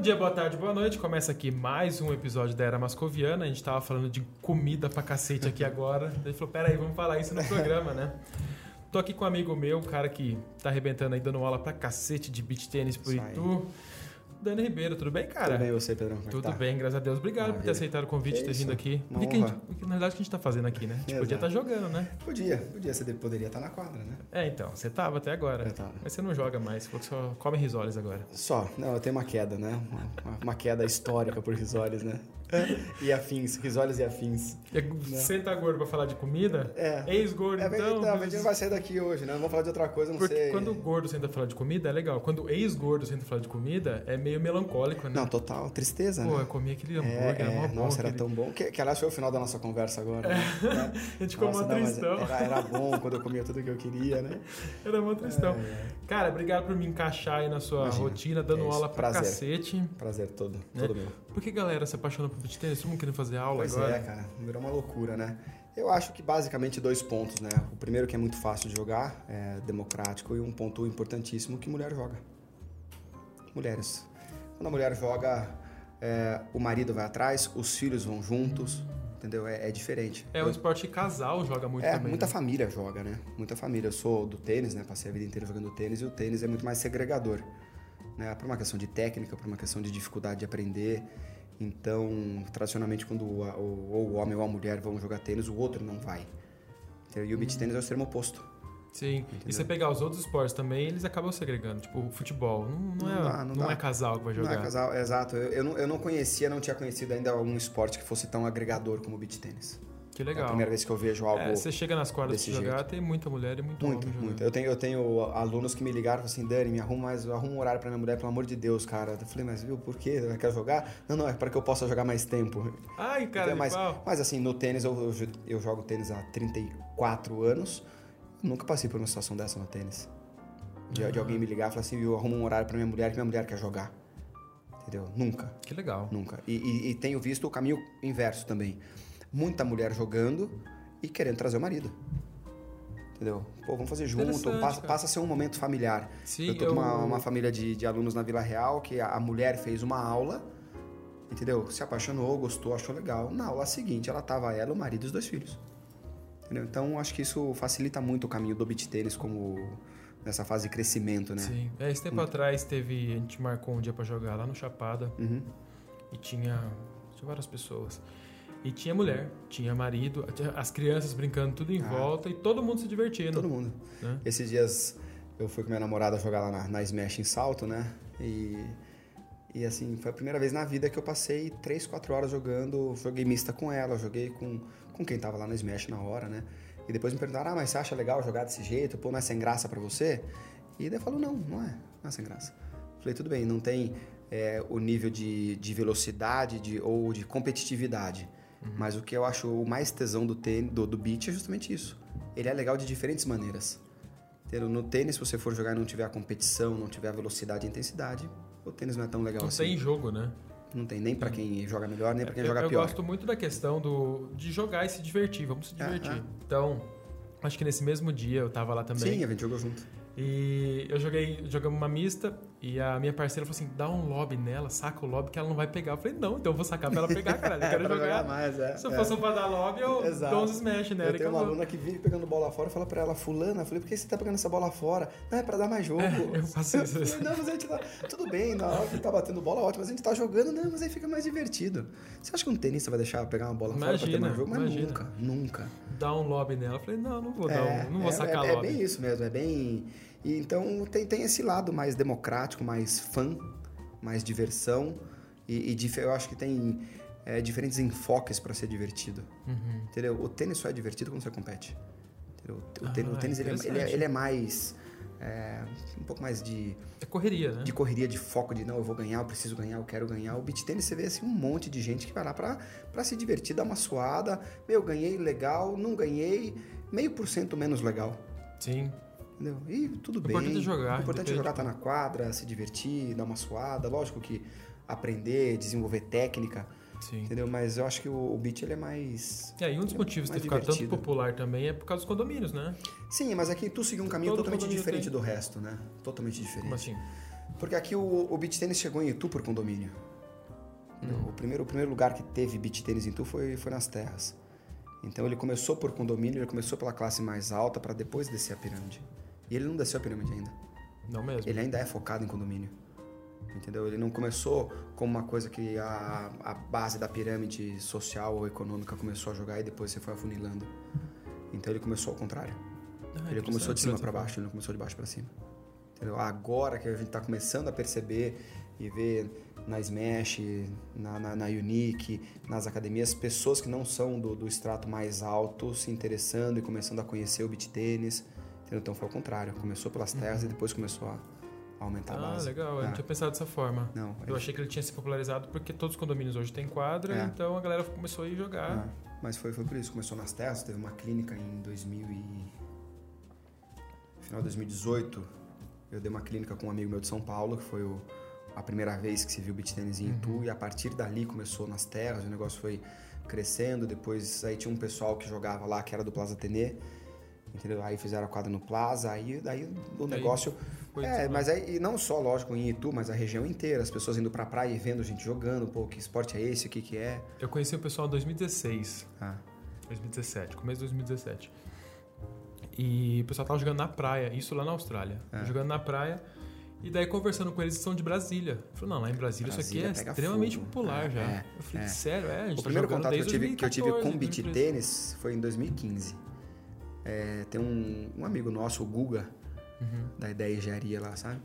Bom dia, boa tarde, boa noite. Começa aqui mais um episódio da Era Mascoviana. A gente tava falando de comida pra cacete aqui agora. Ele falou: peraí, vamos falar isso no programa, né? Tô aqui com um amigo meu, um cara que tá arrebentando aí, dando aula pra cacete de beach tênis por aí. Itu. Dani Ribeiro, tudo bem, cara? Tudo bem você, Pedrão? Como é Tudo tá? bem, graças a Deus. Obrigado por ter Maravilha. aceitado o convite, Que ter vindo aqui. uma O que, gente, honra. na verdade, o que a gente tá fazendo aqui, né? A gente podia estar Exato. jogando, né? Podia, podia. Você poderia estar na quadra, né? É, então, você tava até agora. Eu tava. Mas você não joga mais, só come risoles agora. Só. Não, eu tenho uma queda, né? Uma, uma queda histórica por risoles, né? E afins, risoles e afins. E Senta gordo pra falar de comida? É. Ex-gordo, É, então. não, a gente não vai sair daqui hoje, né? Vamos falar de outra coisa, não Porque sei. quando o gordo senta falar de comida, é legal. Quando o ex-gordo senta falar de comida, é meio melancólico, né? Não, total. Tristeza, Pô, né? eu comi aquele É, hambúrguer, era mó é, bom. nossa, era tão bom. Que, que aliás foi o final da nossa conversa agora. né? A gente ficou mó mas tristão. Era, era bom quando eu comia tudo que eu queria, né? Era mó tristão. É, Cara, obrigado por me encaixar aí na sua Imagina. rotina, dando É aula pra prazer. cacete. Prazer todo, né? todo meu. Por que galera se apaixonou por tênis? Todo mundo querendo fazer aula Pois agora? é, cara, virou uma loucura, né? Eu acho que basicamente dois pontos, né? O primeiro que é muito fácil de jogar, é democrático, e um ponto importantíssimo que mulher joga. Mulheres. Quando a mulher joga, é, o marido vai atrás, os filhos vão juntos, entendeu? É, é diferente. É um esporte que casal joga muito É, também. muita né? família joga, né? Muita família. Eu sou do tênis, né? Passei a vida inteira jogando tênis e o tênis é muito mais segregador, né? Por uma questão de técnica, por uma questão de dificuldade de aprender. Então, tradicionalmente, quando ou o homem ou a mulher vão jogar tênis, o outro não vai. Entendeu? E o beach tênis é o extremo oposto. Sim. E você pegar os outros esportes também, eles acabam segregando. Tipo, o futebol. Não, não, Não é, dá, não não dá. é casal que vai jogar. Não é casal, exato. Eu, eu, não, eu não conhecia, não tinha conhecido ainda algum esporte que fosse tão agregador como o beach tênis. Que É a legal. primeira vez que eu vejo algo... É, você chega nas quadras desse de jogar, jeito. tem muita mulher e muito, jogando. muito. Eu tenho, eu tenho alunos que me ligaram e assim, Dani, me arruma, mais, arruma um horário pra minha mulher, pelo amor de Deus, cara. Eu falei, mas viu, por quê? Ela quer jogar? Não, não, é para que eu possa jogar mais tempo. Ai, cara, Então, mas, pau. mas assim, no tênis, eu, eu, eu jogo tênis há 34 anos. Nunca passei por uma situação dessa no tênis. De, de alguém me ligar e falar assim, viu, arruma um horário pra minha mulher que minha mulher quer jogar. Entendeu? Nunca, Que legal. nunca. E, e- e tenho visto o caminho inverso também. Muita mulher jogando e querendo trazer o marido. Entendeu? Pô, vamos fazer junto, passa, passa a ser um momento familiar. Sim, eu tô com uma, eu- uma família de, de alunos na Vila Real que a, a mulher fez uma aula, entendeu? Se apaixonou, gostou, achou legal. Na aula seguinte, ela tava ela, o marido e os dois filhos. Entendeu? Então, acho que isso facilita muito o caminho do beach tênis como nessa fase de crescimento, né? Sim. É, esse tempo atrás teve. A gente marcou um dia pra jogar lá no Chapada Uhum. e tinha. Tinha várias pessoas. E tinha mulher, tinha marido, as crianças brincando tudo em Ah. volta e todo mundo se divertindo. Todo mundo. Né? Esses dias eu fui com minha namorada jogar lá na, na Smash em Salto, né? E, e assim, foi a primeira vez na vida que eu passei 3, 4 horas jogando. Joguei mista com ela, joguei com, com quem tava lá na Smash na hora, né? E depois me perguntaram, ah, mas você acha legal jogar desse jeito? Pô, não é sem graça pra você? E daí eu falo, não, não é, não é sem graça. Falei, tudo bem, não tem é, o nível de, de velocidade de, ou de competitividade. Mas o que eu acho o mais tesão do, tênis, do, do beach é justamente isso. Ele é legal de diferentes maneiras. No tênis, se você for jogar e não tiver a competição, não tiver a velocidade e intensidade, o tênis não é tão legal Não assim. tem jogo, né? Não tem nem pra quem joga melhor, nem pra quem eu, joga eu pior. gosto muito da questão do, de jogar e se divertir. Vamos se divertir. é. Então, acho que nesse mesmo dia eu tava lá também. Sim, a gente jogou junto. E eu joguei, jogamos uma mista e a minha parceira falou assim: dá um lobby nela, saca o lobby que ela não vai pegar. Eu falei, não, então eu vou sacar pra ela pegar, cara. Eu quero pra jogar. jogar mais, é, Se eu é. fosse pra dar lobby, eu Exato. dou uns smash nela Eu tenho uma acabou. aluna que vive pegando bola fora e fala pra ela, fulana, eu falei, por que você tá pegando essa bola fora? Não, é pra dar mais jogo. eu faço isso. Eu falei, não, mas a gente tá... Tudo bem, na hora que tá batendo bola, ótimo, mas a gente tá jogando, não, mas aí fica mais divertido. Você acha que um tenista vai deixar pegar uma bola fora pra ter Imagina, mais jogo? Mas imagina. nunca, nunca. Dá um lobby nela. Eu falei, não, não vou dar um, não vou é, sacar é, é lobby. bem isso mesmo, é bem. E então tem, tem esse lado mais democrático, mais fã, mais diversão. E, e eu acho que tem é, diferentes enfoques para ser divertido. Uhum. Entendeu? O tênis só é divertido quando você compete. Entendeu? O Ah, tênis, o tênis ele, é, ele, é, ele é mais. é, um pouco mais de, É correria, né? de correria, de foco, de não, eu vou ganhar, eu preciso ganhar, eu quero ganhar. O beat tênis você vê assim um monte de gente que vai lá pra, pra se divertir, dar uma suada. Meu, ganhei legal, não ganhei, meio por cento menos legal. Sim. Entendeu? E tudo O bem. importante é jogar, O importante é jogar, tá na quadra, se divertir, dar uma suada. Lógico que aprender, desenvolver técnica, Sim. entendeu? Mas eu acho que o, o beat ele é mais. É, e um dos é motivos de ter ficado tanto divertido. popular também é por causa dos condomínios, né? Sim, mas aqui tu seguiu um caminho Todo totalmente diferente tem. do resto, né? Totalmente diferente. Como assim? Porque aqui o, o beach tênis chegou em Itu por condomínio. Hum. O, primeiro, o primeiro lugar que teve beach tênis em Itu foi, foi nas terras. Então ele começou por condomínio, ele começou pela classe mais alta para depois descer a pirâmide. E ele não desceu a pirâmide ainda. Não mesmo. Ele ainda é focado em condomínio. Entendeu? Ele não começou como uma coisa que a, a base da pirâmide social ou econômica começou a jogar e depois você foi afunilando. Então ele começou ao contrário. Ah, ele começou de cima dessa para baixo, ele não começou de baixo para cima. Entendeu? Agora que a gente está começando a perceber e ver na Smash, na, na, na Unique, nas academias, pessoas que não são do, do extrato mais alto se interessando e começando a conhecer o beat tênis. Então foi o contrário. Começou pelas terras e depois começou a, a aumentar a Uhum. Ah, base. legal. Eu Ah, não tinha pensado dessa forma. Não, Eu achei que ele tinha se popularizado porque todos os condomínios hoje têm quadra, É. então a galera começou a ir jogar. Ah, mas foi, foi por isso. Começou nas terras, teve uma clínica em 2000 e... Final de 2018, eu dei uma clínica com um amigo meu de São Paulo, que foi o- a primeira vez que se viu beat tênis em Itu, e a partir dali começou nas terras, o negócio foi crescendo, depois aí tinha um pessoal que jogava lá, que era do Plaza Atene, entendeu? Aí fizeram a quadra no Plaza, aí daí o Daí negócio... foi é, mas aí, e não só, lógico, em Itu, mas a região inteira, as pessoas indo pra praia e vendo gente jogando, pô, que esporte é esse, o que que é... Eu conheci o pessoal em 2016, Ah, 2017, começo de 2017. E o pessoal tava jogando na praia, isso lá na Austrália. É. Jogando na praia. E daí conversando com eles, eles são de Brasília. Eu falei, não, lá em Brasília, isso Brasília aqui é extremamente fogo. popular É, já. é, eu falei, é. sério, é, a gente O tá primeiro contato que eu tive, que eu tive 2014, com beat 2013. tênis foi em 2015. É, tem um, um amigo nosso, o Guga, Uhum. da Ideia Engenharia lá, sabe?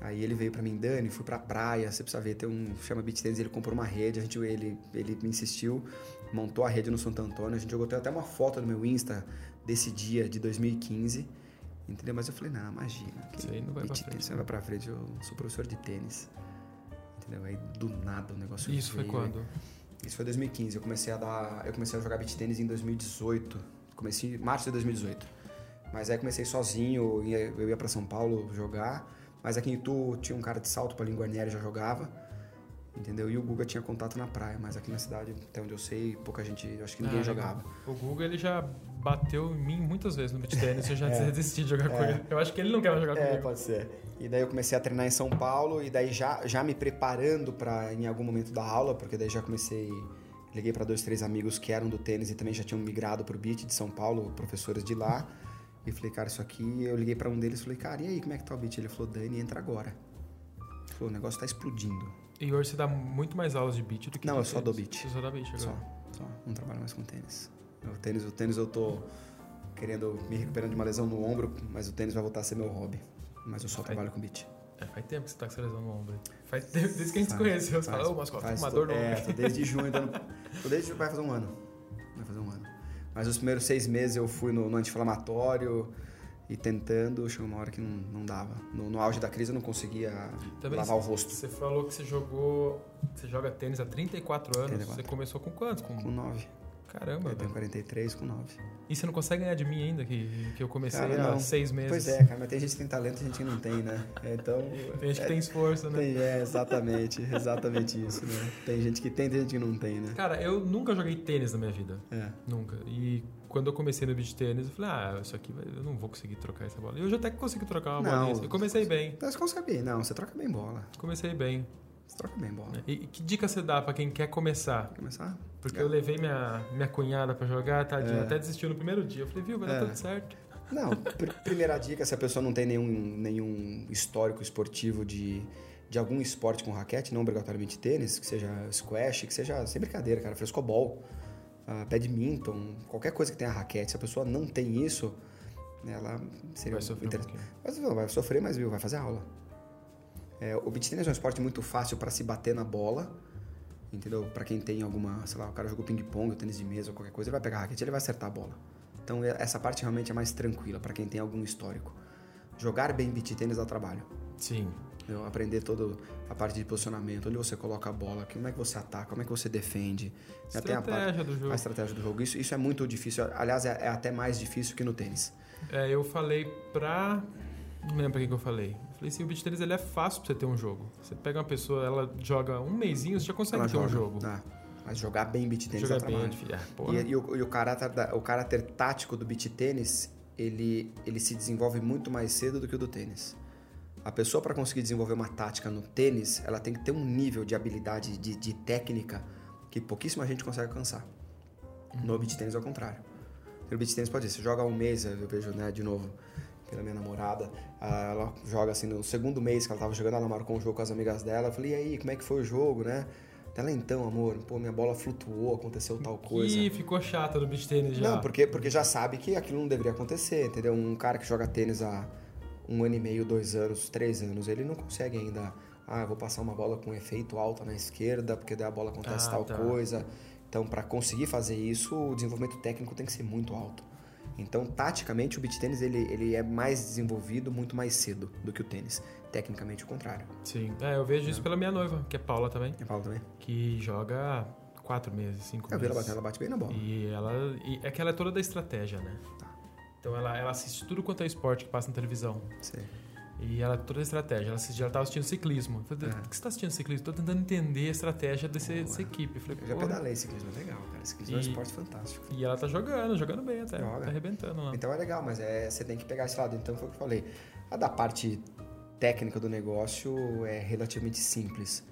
Aí ele veio pra mim, Dani, fui pra praia, você precisa ver, tem um, chama beat tênis, ele comprou uma rede, a gente, ele, ele me insistiu, montou a rede no Santo Antônio, a gente jogou, até uma foto no meu Insta desse dia de 2015, entendeu? Mas eu falei, não, imagina, Isso aí não vai pra beat frente, tênis, não vai pra frente, eu sou professor de tênis, entendeu? Aí do nada o negócio Isso foi veio, quando? isso foi 2015. Eu comecei a dar, eu comecei a jogar beach tênis em 2018. Comecei em março de 2018. Mas aí comecei sozinho, eu ia pra São Paulo jogar. Mas aqui em Itu tinha um cara de salto, Paulinho Guarnieri já jogava. Entendeu? E o Guga tinha contato na praia, mas aqui na cidade, até onde eu sei, pouca gente, eu acho que ninguém Ah, jogava. O Google ele já bateu em mim muitas vezes no beat tênis, eu já É. desisti de jogar com É. ele. Eu acho que ele não quer mais jogar É, comigo. pode ser. E daí eu comecei a treinar em São Paulo e daí já, já me preparando para em algum momento da aula, porque daí já comecei, liguei para dois, três amigos que eram do tênis e também já tinham migrado pro beat de São Paulo, professores de lá. E falei, cara, isso aqui, eu liguei para um deles e falei, cara, e aí, como é que tá o beat? Ele falou, Dani, entra agora. Ele falou, o negócio tá explodindo. E hoje você dá muito mais aulas de beat do que Não, eu só dou beat. Você só dá beat agora. Só, só, não trabalho mais com tênis. O tênis, o tênis eu tô querendo me recuperando de uma lesão no ombro, mas o tênis vai voltar a ser meu hobby. Mas eu só trabalho com beat. É, faz tempo que você tá com lesão no ombro. Faz tempo, desde que a gente se Faz, conheceu. Você faz, fala, ô, tô com faz, uma dor no É, ombro. tô desde junho. Tô desde. Vai fazer um ano. Vai fazer um ano. Mas os primeiros seis meses eu fui no, no anti-inflamatório e tentando, chegou uma hora que não, não dava. No, no auge da crise eu não conseguia Também lavar o você- rosto. Você falou que você jogou. Você joga tênis há 34 anos. 34. Você começou com quantos? Com... Com nove. Caramba, Eu tenho velho. 43 com nove. E você não consegue ganhar de mim ainda, que, que eu comecei Cara, há seis meses. Pois é, cara, mas tem gente que tem talento e gente que não tem, né? Então. Tem gente que é, tem esforço, né? tem- é, exatamente, exatamente isso, né? Tem gente que tem, tem gente que não tem, né? Cara, eu nunca joguei tênis na minha vida. É. Nunca. E quando eu comecei no beach tênis, eu falei, ah, isso aqui eu não vou conseguir trocar essa bola. E hoje até que consegui trocar uma Não. bolinha. Eu comecei bem. Você consegue bem. Não, você troca bem bola. Comecei bem. Você troca bem bola. E, e que dica você dá pra quem quer começar? Quer começar? Porque É. eu levei minha, minha cunhada pra jogar, tadinha, É. até desistiu no primeiro dia. Eu falei, viu, vai dar É. tudo certo. Não, pr- primeira dica, se a pessoa não tem nenhum, nenhum histórico esportivo de, de algum esporte com raquete, não obrigatoriamente tênis, que seja squash, que seja, sem brincadeira, cara, frescobol, ah, badminton, qualquer coisa que tenha raquete, se a pessoa não tem isso, ela seria Vai sofrer um. Mas vai sofrer, mas viu, vai fazer aula. É, o beach tennis é um esporte muito fácil para se bater na bola, entendeu? Para quem tem alguma, sei lá, o cara jogou ping-pong, tênis de mesa qualquer coisa, ele vai pegar a raquete, ele vai acertar a bola. Então é- essa parte realmente é mais tranquila para quem tem algum histórico. Jogar bem beach tênis dá trabalho. Sim. entendeu? Aprender toda a parte de posicionamento, onde você coloca a bola, como é que você ataca, como é que você defende. Já tem a parte- Estratégia do jogo. a estratégia do jogo. Isso, isso é muito difícil. Aliás, é, é até mais difícil que no tênis. É, eu falei pra. Não lembro pra quem que eu falei. Eu falei assim: o beach tennis ele é fácil pra você ter um jogo. Você pega uma pessoa, ela joga um mêsinho, você já consegue Ela ter um joga. jogo. Tá. Mas jogar bem beach tênis Jogar bem, é. Ah, porra. E, e o, e o caráter, da- o caráter tático do beach tênis, ele, ele se desenvolve muito mais cedo do que o do tênis. A pessoa, para conseguir desenvolver uma tática no tênis, ela tem que ter um nível de habilidade, de, de técnica, que pouquíssima gente consegue alcançar. No beat tênis é o contrário. No beat tênis pode ser, você joga um mês, eu vejo, né, de novo, pela minha namorada, ah, ela joga assim, no segundo mês que ela tava jogando, ela marcou um jogo com as amigas dela, eu falei, e aí, como é que foi o jogo, né? Ela, então, amor, pô, minha bola flutuou, aconteceu tal coisa. Ih, ficou chata no beach tênis já. Não, porque, porque já sabe que aquilo não deveria acontecer, entendeu? Um cara que joga tênis há um ano e meio, dois anos, três anos, ele não consegue ainda. Ah, eu vou passar uma bola com efeito alto na esquerda, porque daí a bola acontece Ah, tal tá. coisa. Então, para conseguir fazer isso, o desenvolvimento técnico tem que ser muito alto. Então, taticamente, o beach tênis ele, ele é mais desenvolvido muito mais cedo do que o tênis. Tecnicamente, o contrário. Sim. É, eu vejo isso pela minha noiva, que é Paula também, Eu falo também. que joga quatro meses, cinco Eu vi ela meses. batendo, ela bate bem na bola. E ela. E é que ela é toda da estratégia, né? Tá. Então ela, ela assiste tudo quanto é esporte que passa na televisão. Sei. E ela é toda da estratégia. Ela, assiste, ela tava assistindo ciclismo. Eu falei, É. por que você tá assistindo ciclismo? Tô tentando entender a estratégia desse, dessa equipe. Eu falei, Eu já pedalei ciclismo, é legal, cara. Ciclismo é um E- esporte fantástico. E ela tá jogando, jogando bem até. Joga. Tá arrebentando lá. Então é legal, mas é, você tem que pegar esse lado. Então foi o que eu falei. A da parte técnica do negócio é relativamente simples.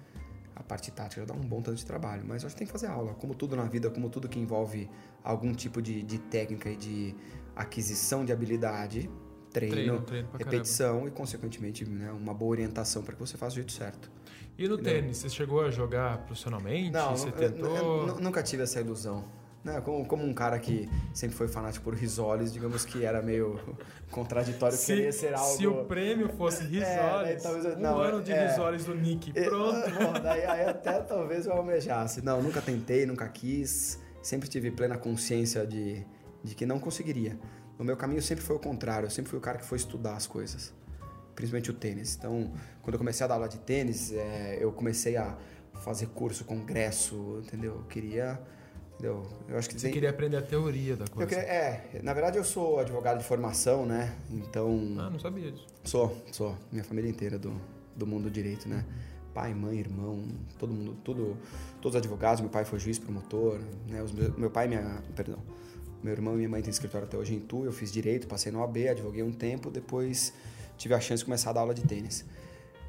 A parte tática dá um bom tanto de trabalho, mas acho que tem que fazer aula. Como tudo na vida, como tudo que envolve algum tipo de, de técnica e de aquisição de habilidade, treino, Treino, treino repetição e, consequentemente, né, uma boa orientação para que você faça o jeito certo. E no tênis, você chegou a jogar profissionalmente? você eu- tentou? eu- eu nunca tive essa ilusão. Né? Como, como um cara que sempre foi fanático por risoles, digamos que era meio contraditório querer ser algo... se o prêmio fosse daí risoles, talvez eu- um não, ano de é. risoles do Nick, É, pronto. bom, daí aí até talvez eu almejasse. Não, nunca tentei, nunca quis. Sempre tive plena consciência de, de que não conseguiria. O meu caminho sempre foi o contrário. Eu sempre fui o cara que foi estudar as coisas. Principalmente o tênis. Então, quando eu comecei a dar aula de tênis, é, eu comecei a fazer curso, congresso, entendeu? Eu queria... Entendeu? Eu acho que Você tem- queria aprender a teoria da coisa. queria- é, na verdade eu sou advogado de formação, né? Então... Ah, não sabia disso. Sou, sou. Minha família inteira do, do mundo do direito, né? Pai, mãe, irmão, todo mundo, tudo, todos advogados. Meu pai foi juiz, promotor, né? Os meu pai e minha, perdão, meu irmão e minha mãe têm escritório até hoje em Tu. Eu fiz direito, passei no AB, advoguei um tempo, depois tive a chance de começar a dar aula de tênis.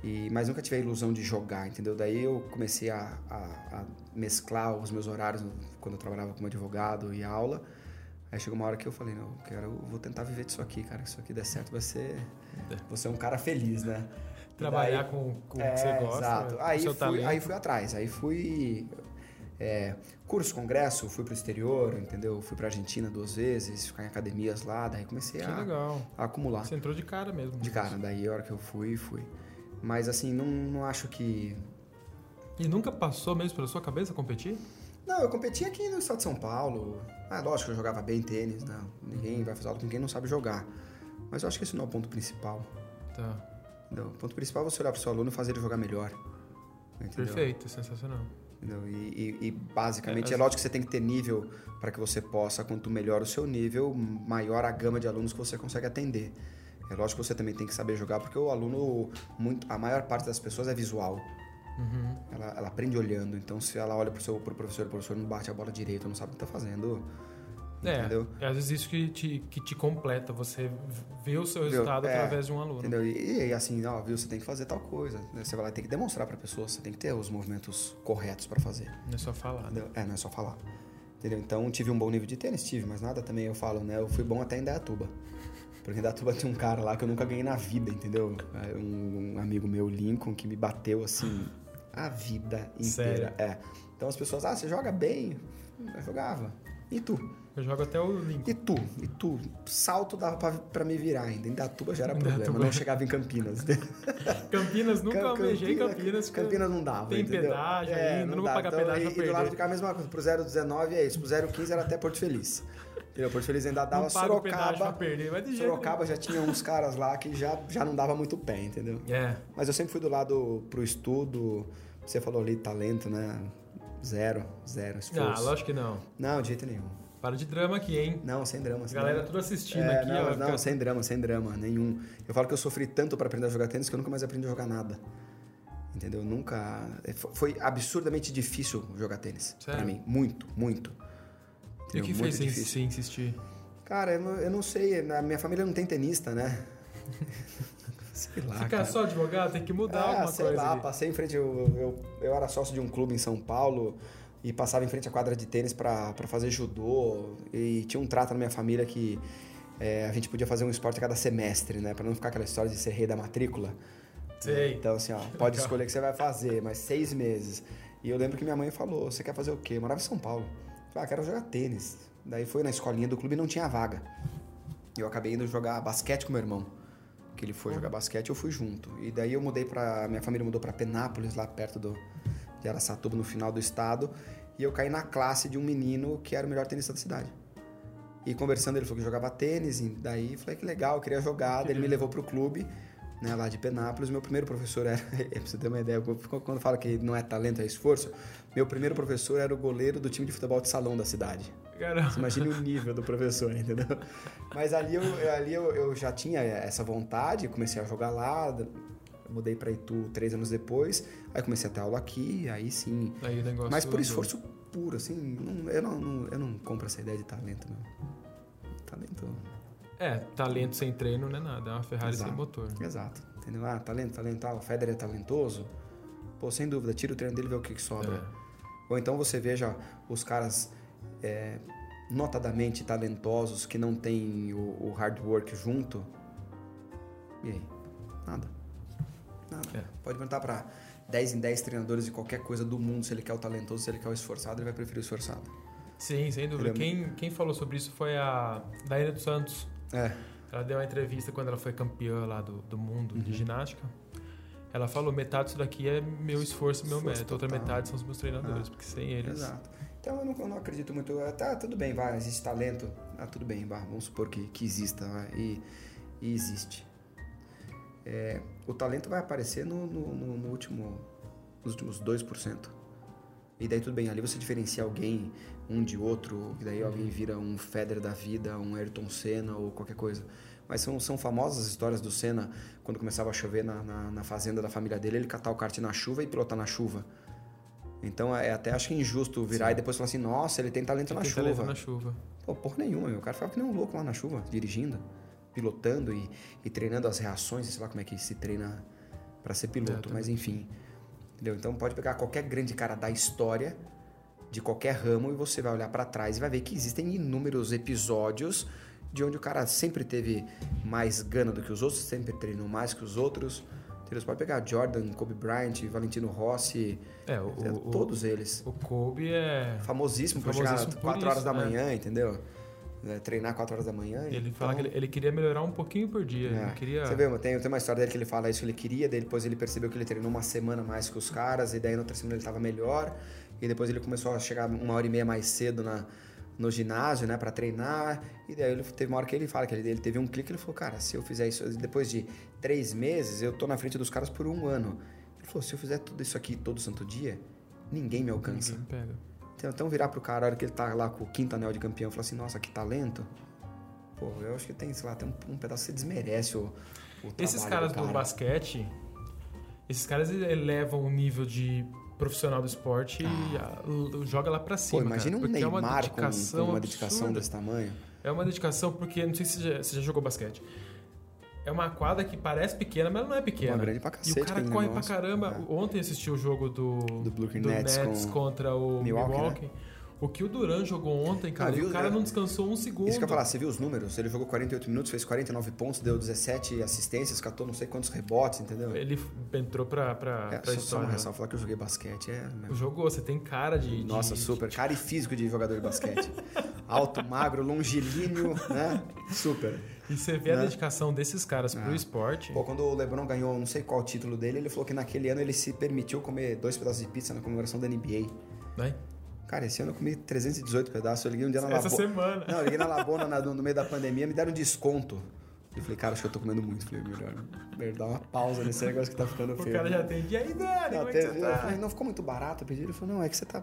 E, mas nunca tive a ilusão de jogar, entendeu? Daí eu comecei a, a- a mesclar os meus horários quando eu trabalhava como advogado e aula. Aí chegou uma hora que eu falei, não, eu quero, eu vou tentar viver disso aqui, cara. Se isso aqui der certo, vai ser, você é um cara feliz, né? Trabalhar daí- com, com o é, que você gosta, Exato. Aí fui, aí fui atrás. Aí fui. É, curso, congresso, fui pro exterior, entendeu? Fui pra Argentina duas vezes, ficar em academias lá. Daí comecei a, legal. a acumular. Você entrou de cara mesmo. De cara. Daí a hora que eu fui, fui. Mas assim, não, não acho que. E nunca passou mesmo pela sua cabeça competir? Não, eu competi aqui no estado de São Paulo. Ah, lógico eu jogava bem tênis, não. Ninguém vai fazer aula com quem não sabe jogar. Mas eu acho que esse não é o ponto principal. Tá. Entendeu? O ponto principal é você olhar pro seu aluno e fazer ele jogar melhor. Entendeu? Perfeito, sensacional. E, e- e, basicamente É, é, lógico que você tem que ter nível para que você possa, quanto melhor o seu nível, maior a gama de alunos que você consegue atender. É lógico que você também tem que saber jogar, porque o aluno, muito, a maior parte das pessoas é visual. Uhum. Ela, ela aprende olhando. Então, se ela olha pro, seu, pro professor e o professor não bate a bola direito, não sabe o que tá fazendo, É, entendeu? é às vezes isso que te, que te completa, você vê o seu resultado É, através de um aluno. Entendeu? E, e assim, ó, viu, você tem que fazer tal coisa. Você vai lá ter que demonstrar pra pessoa, você tem que ter os movimentos corretos para fazer. Não é só falar. né? É, não é só falar. Entendeu? Então tive um bom nível de tênis, tive, mas nada também eu falo, né? Eu fui bom até em Dayatuba. Porque em Dayatuba tinha um cara lá que eu nunca ganhei na vida, entendeu? É, Um, um amigo meu, Lincoln, que me bateu assim a vida inteira. É. Então as pessoas, ah, você joga bem? Eu jogava. E tu? Eu jogo até o link. E tu? E tu? Salto dava pra, pra me virar ainda. Em Dayatuba já era problema, Indaiatuba. não chegava em Campinas. Campinas, nunca Cam- almejei Campinas. porque Campinas não dava. Tem entendeu? pedágio ainda, não vou dá. pagar Então, pedágio e, pra e do lado de cá a mesma coisa. Pro 019 é isso. Pro 015 era até Porto Feliz. Entendeu? Porto Feliz ainda dava Não Sorocaba. perder, mas de jeito Sorocaba já tinha uns caras lá que já, já não dava muito pé, entendeu? É, Mas eu sempre fui do lado pro estudo. Você falou ali, talento, né? Zero, zero ah, esforço. lógico que não. Não, de jeito nenhum. Para de drama aqui, hein? Não, sem drama. Sem Galera drama. tudo assistindo É, aqui, não, ó. não, fica- sem drama, sem drama, nenhum. Eu falo que eu sofri tanto para aprender a jogar tênis que eu nunca mais aprendi a jogar nada. Entendeu? Nunca. é, fo- Foi absurdamente difícil jogar tênis. Sério? Pra mim. Muito, muito. E o Entendeu? que Muito fez você insistir? Cara, eu não, eu não sei. Na minha família não tem tenista, né? Sei lá, Ficar cara. só advogado tem que mudar ah, alguma sei coisa. lá, ali. passei em frente, eu, eu, eu era sócio de um clube em São Paulo e passava em frente à quadra de tênis pra pra fazer judô e tinha um trato na minha família que é, a gente podia fazer um esporte a cada semestre, né? Pra não ficar aquela história de ser rei da matrícula. Sei. Então, assim, ó, pode escolher o que você vai fazer, mas seis meses. E eu lembro que minha mãe falou, você quer fazer o quê? Eu morava em São Paulo. Eu falei, ah, quero jogar tênis. Daí foi na escolinha do clube e não tinha vaga. E eu acabei indo jogar basquete com meu irmão. Que ele foi jogar basquete, eu fui junto. E daí eu mudei pra. Minha família mudou pra Penápolis, lá perto do, de Araçatuba, no final do estado. E eu caí na classe de um menino que era o melhor tenista da cidade. E conversando, ele falou que jogava tênis, e daí falei que legal, queria jogar. Daí ele me levou pro clube, né, lá de Penápolis. Meu primeiro professor era, pra você ter uma ideia, quando fala que não é talento, é esforço, meu primeiro professor era o goleiro do time de futebol de salão da cidade. Caramba. Você imagina o nível do professor, entendeu? Mas ali, eu, ali eu, eu já tinha essa vontade, comecei a jogar lá, mudei para Itu três anos depois, aí comecei a ter aula aqui, aí sim. Aí Mas por esforço puro, assim, não- eu, não, não- eu não compro essa ideia de talento, não. Talento. É, talento sem treino não é nada, é uma Ferrari Exato. sem motor. Exato. Entendeu? Ah, talento, talento, ah, o Federer é talentoso. Pô, sem dúvida, tira o treino dele e vê o que, que sobra. É. Ou então você veja os caras é, notadamente talentosos que não têm o, o hard work junto. E aí? Nada. Nada. É. Pode perguntar para 10 em 10 treinadores de qualquer coisa do mundo se ele quer o talentoso, se ele quer o esforçado, ele vai preferir o esforçado. Sim, sem dúvida. É Quem, quem falou sobre isso foi a Daíra dos Santos. É. Ela deu uma entrevista quando ela foi campeã lá do, do mundo Uhum. de ginástica. Ela falou, metade disso daqui é meu esforço e meu Esforço mérito. Outra total. metade são os meus treinadores, Ah. porque sem eles... Exato. Então eu não, eu não acredito muito. Tá, tudo bem, vai, existe talento. Ah, tudo bem, vai, vamos supor que, que exista. vai, e, e existe. É, o talento vai aparecer no, no, no- no último, nos últimos 2%. E daí tudo bem, ali você diferencia alguém um de outro, e daí alguém vira um Federer da vida, um Ayrton Senna ou qualquer coisa. Mas são, são famosas as histórias do Senna, quando começava a chover na, na, na fazenda da família dele, ele catar o kart na chuva e pilotar na chuva. Então é até acho que é injusto virar e depois falar assim, nossa, ele tem talento na Tem chuva. talento na chuva. Pô, porra nenhuma, meu. O cara ficava que nem um louco lá na chuva, dirigindo, pilotando e, e treinando as reações, sei lá como é que se treina pra ser piloto, É, mas enfim. Entendeu? Então pode pegar qualquer grande cara da história, de qualquer ramo, e você vai olhar pra trás e vai ver que existem inúmeros episódios de onde o cara sempre teve mais gana do que os outros, sempre treinou mais que os outros. Entendeu? Você pode pegar Jordan, Kobe Bryant, Valentino Rossi, É, o, entendeu? o, todos eles. o Kobe é... Famosíssimo por chegar por 4 horas isso, da é. manhã, entendeu? É, treinar 4 horas da manhã. Ele então- fala que ele, ele queria melhorar um pouquinho por dia. É. queria... Você vê, tem, tem uma história dele que ele fala isso que ele queria, daí depois ele percebeu que ele treinou uma semana mais que os caras, e daí na outra semana ele estava melhor, e depois ele começou a chegar uma hora e meia mais cedo na, no ginásio, né, para treinar, e daí ele teve uma hora que ele fala que ele, ele teve um clique, ele falou, cara, se eu fizer isso depois de três meses, eu tô na frente dos caras por um ano. Ele falou, se eu fizer tudo isso aqui todo santo dia, ninguém me alcança. Ninguém pega. Então, então virar pro cara, a hora que ele tá lá com o quinto anel de campeão, falar assim, nossa, que talento. Pô, eu acho que tem, sei lá, tem um, um pedaço que você desmerece o, o Esses caras do, do cara. basquete, esses caras elevam o nível de profissional do esporte e a- joga lá pra Pô, cima. imagina cara, um porque é uma Neymar com, com dedicação uma dedicação absurda. desse tamanho. É uma dedicação porque, não sei se você já, você já jogou basquete. É uma quadra que parece pequena, mas ela não é pequena. Uma grande pra e cacete o cara corre negócio. pra caramba. Ontem assisti o jogo do, Do Brooklyn Nets com- contra o Milwaukee, né? O que o Duran jogou ontem, cara, viu? o cara É- não descansou um segundo. Isso que eu ia falar, você viu os números? Ele jogou 48 minutos, fez 49 pontos, deu 17 assistências, catou não sei quantos rebotes, entendeu? Ele entrou pra, pra, É, pra só, só uma história. né? ressalva, falar que eu joguei basquete é... Jogou, você tem cara de. de- Nossa, super. Cara e físico de jogador de basquete. Alto, magro, longilíneo, né? Super. E você vê a Né? dedicação desses caras pro Ah. esporte. Pô, quando o LeBron ganhou não sei qual título dele, ele falou que naquele ano ele se permitiu comer dois pedaços de pizza na comemoração da NBA. Né? Cara, esse ano eu comi 318 pedaços. Eu liguei um dia na Essa Labo- semana. Não, eu liguei na Labona na- no, no meio da pandemia, me deram um desconto. Eu falei, cara, acho que eu tô comendo muito. Falei, melhor, melhor dar uma pausa nesse negócio que tá ficando O feio. cara já tem. E aí, Dani, Não, como é que eu tá? falei, não ficou muito barato o pedido? Ele falou, não, é que você tá. A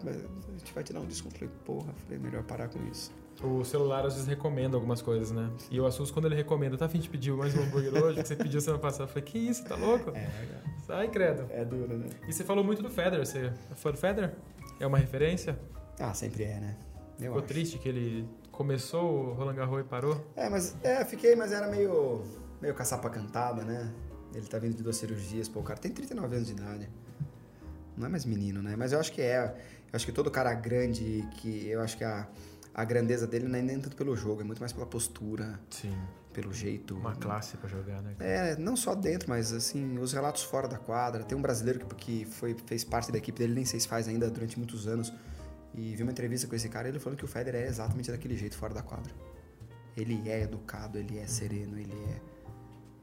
gente vai te dar um desconto. Eu falei, porra, eu falei, melhor parar com isso. O celular às vezes recomenda algumas coisas, né? E eu assusto quando ele recomenda. Tá a fim de pedir mais um hambúrguer hoje? Que você pediu semana passada. Eu falei, que isso, tá louco? É, Sai, credo. é duro, né? E você falou muito do Federer. Você é fã do Federer? É uma referência? Ah, sempre é, né? Eu Ficou acho. triste que ele começou o Roland Garros e parou? É, mas é, fiquei, mas era meio. meio caçapa cantada, né? Ele tá vindo de duas cirurgias, pô, o cara tem 39 anos de idade. Não é mais menino, né? Mas eu acho que é. Eu acho que todo cara grande, que eu acho que a, a grandeza dele não é nem tanto pelo jogo, é muito mais pela postura, Sim. pelo jeito. Uma classe pra jogar, né? É, não só dentro, mas assim, os relatos fora da quadra. Tem um brasileiro que, que foi, fez parte da equipe dele, nem sei se faz ainda durante muitos anos. E vi uma entrevista com esse cara, ele falando que o Federer é exatamente daquele jeito fora da quadra. Ele é educado, ele é sereno, ele é.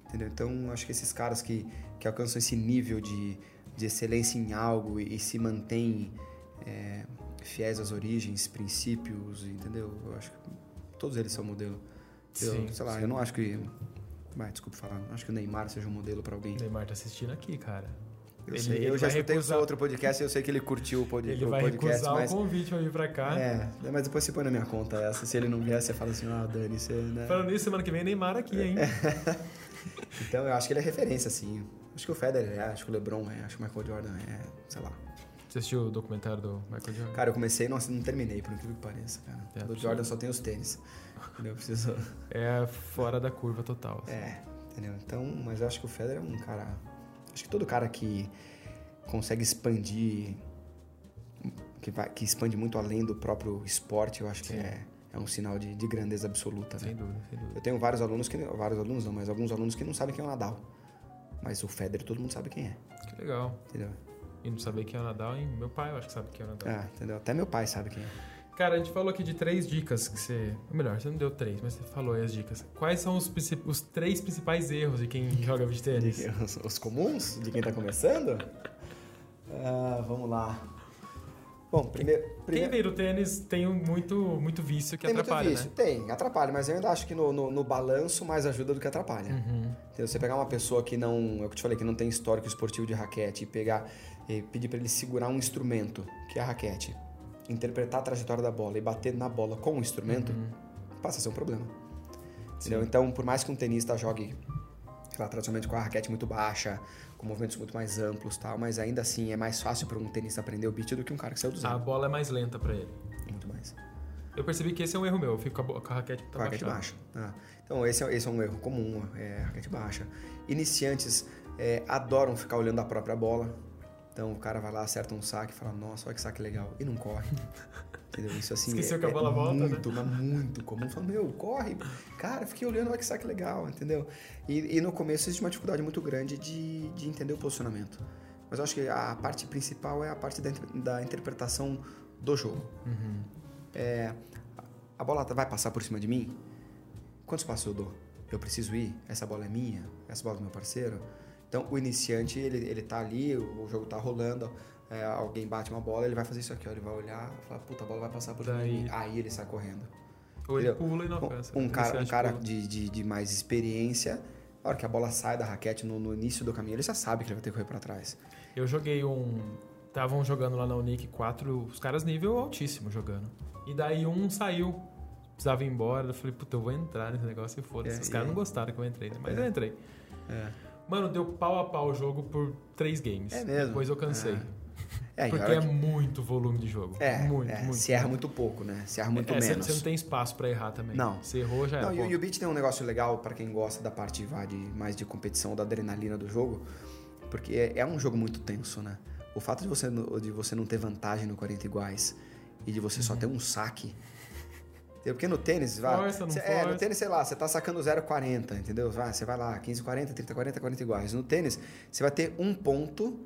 Entendeu? Então, acho que esses caras que, que alcançam esse nível de, de excelência em algo e, e se mantêm é, fiéis às origens, princípios, entendeu? Eu acho que todos eles são modelo. Eu, Sim, sei lá, sim. eu não acho que. Vai, desculpa falar, não acho que o Neymar seja um modelo pra alguém. O Neymar tá assistindo aqui, cara. Eu, Ele- sei, ele eu já vai escutei o seu recusar- outro podcast e eu sei que ele curtiu o, pod, Ele o vai podcast, recusar mas. o convite pra vir pra cá. É, mas depois você põe na minha conta essa. Se ele não vier, você fala assim, ah, Dani, você. Né? Falando nisso, semana que vem Neymar aqui, hein? Então eu acho que ele é referência, sim. Acho que o Federer é, acho que o LeBron é, acho que o Michael Jordan é, sei lá. Você assistiu o documentário do Michael Jordan? Cara, eu comecei, nossa, não terminei, por incrível que pareça, cara. É, do. Jordan só tem os tênis. Entendeu? Eu preciso. É fora da curva total. assim. É, entendeu? Então, mas eu acho que o Federer é um cara. Acho que todo cara que consegue expandir. Que, vai, que expande muito além do próprio esporte, eu acho que Sim. é, é um sinal de, de grandeza absoluta, né? Sem dúvida, sem dúvida. Eu tenho vários alunos que. Vários alunos não, mas alguns alunos que não sabem quem é o Nadal. Mas o Federer todo mundo sabe quem é, Que legal. entendeu? E não saber quem é o Nadal, e meu pai eu acho que sabe quem é o Nadal. Ah, entendeu? Até meu pai sabe quem é. Cara, a gente falou aqui de três dicas que você. Ou melhor, você não deu três, mas você falou aí as dicas. Quais são os, os três principais erros de quem joga beach tênis? Os, os comuns de quem tá começando? Ah, vamos lá. Bom, primeiro. Quem vem do tênis tem muito, muito vício que tem atrapalha, muito vício, né? tem, atrapalha, mas eu ainda acho que no, no, no balanço mais ajuda do que atrapalha. Uhum. Entendeu? Você pegar uma pessoa que não, é eu te falei, que não tem histórico esportivo de raquete e pegar e pedir para ele segurar um instrumento, que é a raquete, interpretar a trajetória da bola e bater na bola com o instrumento, passa a ser um problema. Então, por mais que um tenista jogue lá, tradicionalmente com a raquete muito baixa, com movimentos muito mais amplos tal, mas ainda assim é mais fácil para um tenista aprender o beat do que um cara que saiu do A zero. bola é mais lenta pra ele. Muito mais. Eu percebi que esse é um erro meu. Eu fico com a, com a raquete Com a raquete baixa. Ah, então, esse é, esse é um erro comum, é raquete baixa. Iniciantes é, adoram ficar olhando a própria bola. Então, o cara vai lá, acerta um saque e fala, nossa, olha que saque legal. E não corre. Entendeu? Isso assim Esqueceu é, que a bola é volta, né? muito, mas muito comum. Fala, meu, corre. Cara, fiquei olhando, olha que saque legal, entendeu? E, e no começo existe uma dificuldade muito grande de, de entender o posicionamento. Mas eu acho que a parte principal é a parte da, da interpretação do jogo. Uhum. É, a bola vai passar por cima de mim? Quantos passos eu dou? Eu preciso ir? Essa bola é minha? Essa bola é do meu parceiro? Então, o iniciante, ele, ele tá ali, o, jogo tá rolando, é, alguém bate uma bola, ele vai fazer isso aqui, ó, ele vai olhar falar, puta, a bola vai passar por Daí- mim. Aí ele sai correndo. Ou ele Entendeu? pula e não alcança. Um cara, um cara de, de, de mais experiência, na hora que a bola sai da raquete no, no início do caminho, ele já sabe que ele vai ter que correr pra trás. Eu joguei um. Estavam jogando lá na Unic 4, os caras nível altíssimo jogando. E daí um saiu, precisava ir embora. Eu falei, puta, eu vou entrar nesse negócio e foda-se. É, os caras aí? não gostaram que eu entrei, né? Mas É. eu entrei. É, Mano, deu pau a pau o jogo por três games. É mesmo? Depois eu cansei. é, e a porque é que- muito volume de jogo. é, muito, é, muito. se erra muito pouco, né? Se erra muito É, menos. Você não tem espaço pra errar também. Não. Se errou, já. Não, e, o- e beat tem um negócio legal pra quem gosta da parte vá, de, mais de competição, da adrenalina do jogo, porque é, é um jogo muito tenso, né? O fato de você, de você não ter vantagem no 40 iguais e de você Uhum. só ter um saque. Porque no tênis, vai. Força, não cê- é, no força. tênis, sei lá, você tá sacando 0,40, entendeu? Vai, você vai lá, 15, 40, 30, 40, 40 iguais. No tênis, você vai ter um ponto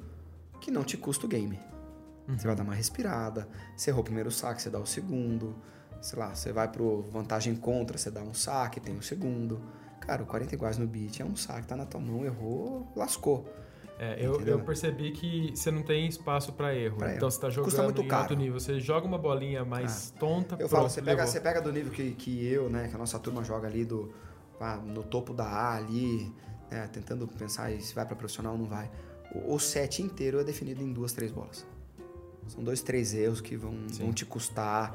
que não te custa o game. Você vai dar uma respirada, você errou o primeiro saque, você dá o segundo. Sei lá, você vai pro vantagem contra, você dá um saque, tem o segundo. Cara, o 40 iguais no beat é um saque, tá na tua mão, errou, lascou. É, eu, eu percebi que você não tem espaço pra erro. Pra então você tá Custa jogando muito em caro. alto nível. Você joga uma bolinha mais tonta, Eu pronto, falo, você pega, você pega do nível que, que eu, né, que a nossa turma joga ali do, ah, no topo da A ali, né, tentando pensar se vai pra profissional ou não vai. O, o set inteiro é definido em duas, três bolas. São dois, três erros que vão, Sim. vão te custar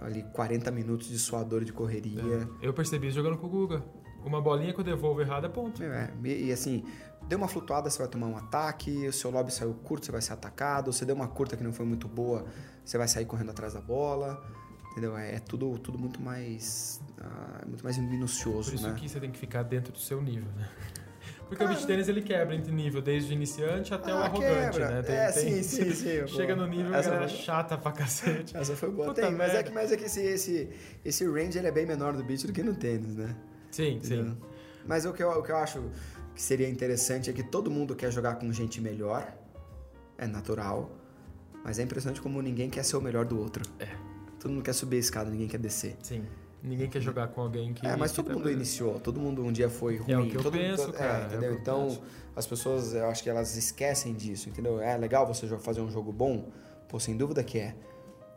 ali 40 minutos de suador de correria. Eu percebi jogando com o Guga. Uma bolinha que eu devolvo errado é ponto. É, e assim, deu uma flutuada, você vai tomar um ataque, o seu lobby saiu curto, você vai ser atacado, você deu uma curta que não foi muito boa, você vai sair correndo atrás da bola. Entendeu? É, é tudo, tudo muito mais. ah, muito mais minucioso, Por isso né? que você tem que ficar dentro do seu nível, né? Porque o beach tênis ele quebra entre nível desde o iniciante até o Ah, arrogante, quebra. né? Tem- é, tem- sim, sim, sim. Chega no nível Essa galera foi- chata pra cacete. Essa foi boa. Puta Tem, mas é que, mas é que esse, esse, esse range ele é bem menor do beach do que no tênis, né? Sim, sim. Entendeu? Mas o que, eu, o que eu acho que seria interessante é que todo mundo quer jogar com gente melhor. É natural. Mas é impressionante como ninguém quer ser o melhor do outro. É. Todo mundo quer subir a escada, ninguém quer descer. Sim. Ninguém quer jogar com alguém que. é, mas todo tá- mundo iniciou, todo mundo um dia foi ruim. É o que eu todo mundo- penso, é, cara, é o entendeu? eu então, penso. as pessoas, eu acho que elas esquecem disso, entendeu? É legal você fazer um jogo bom, pô, sem dúvida que é.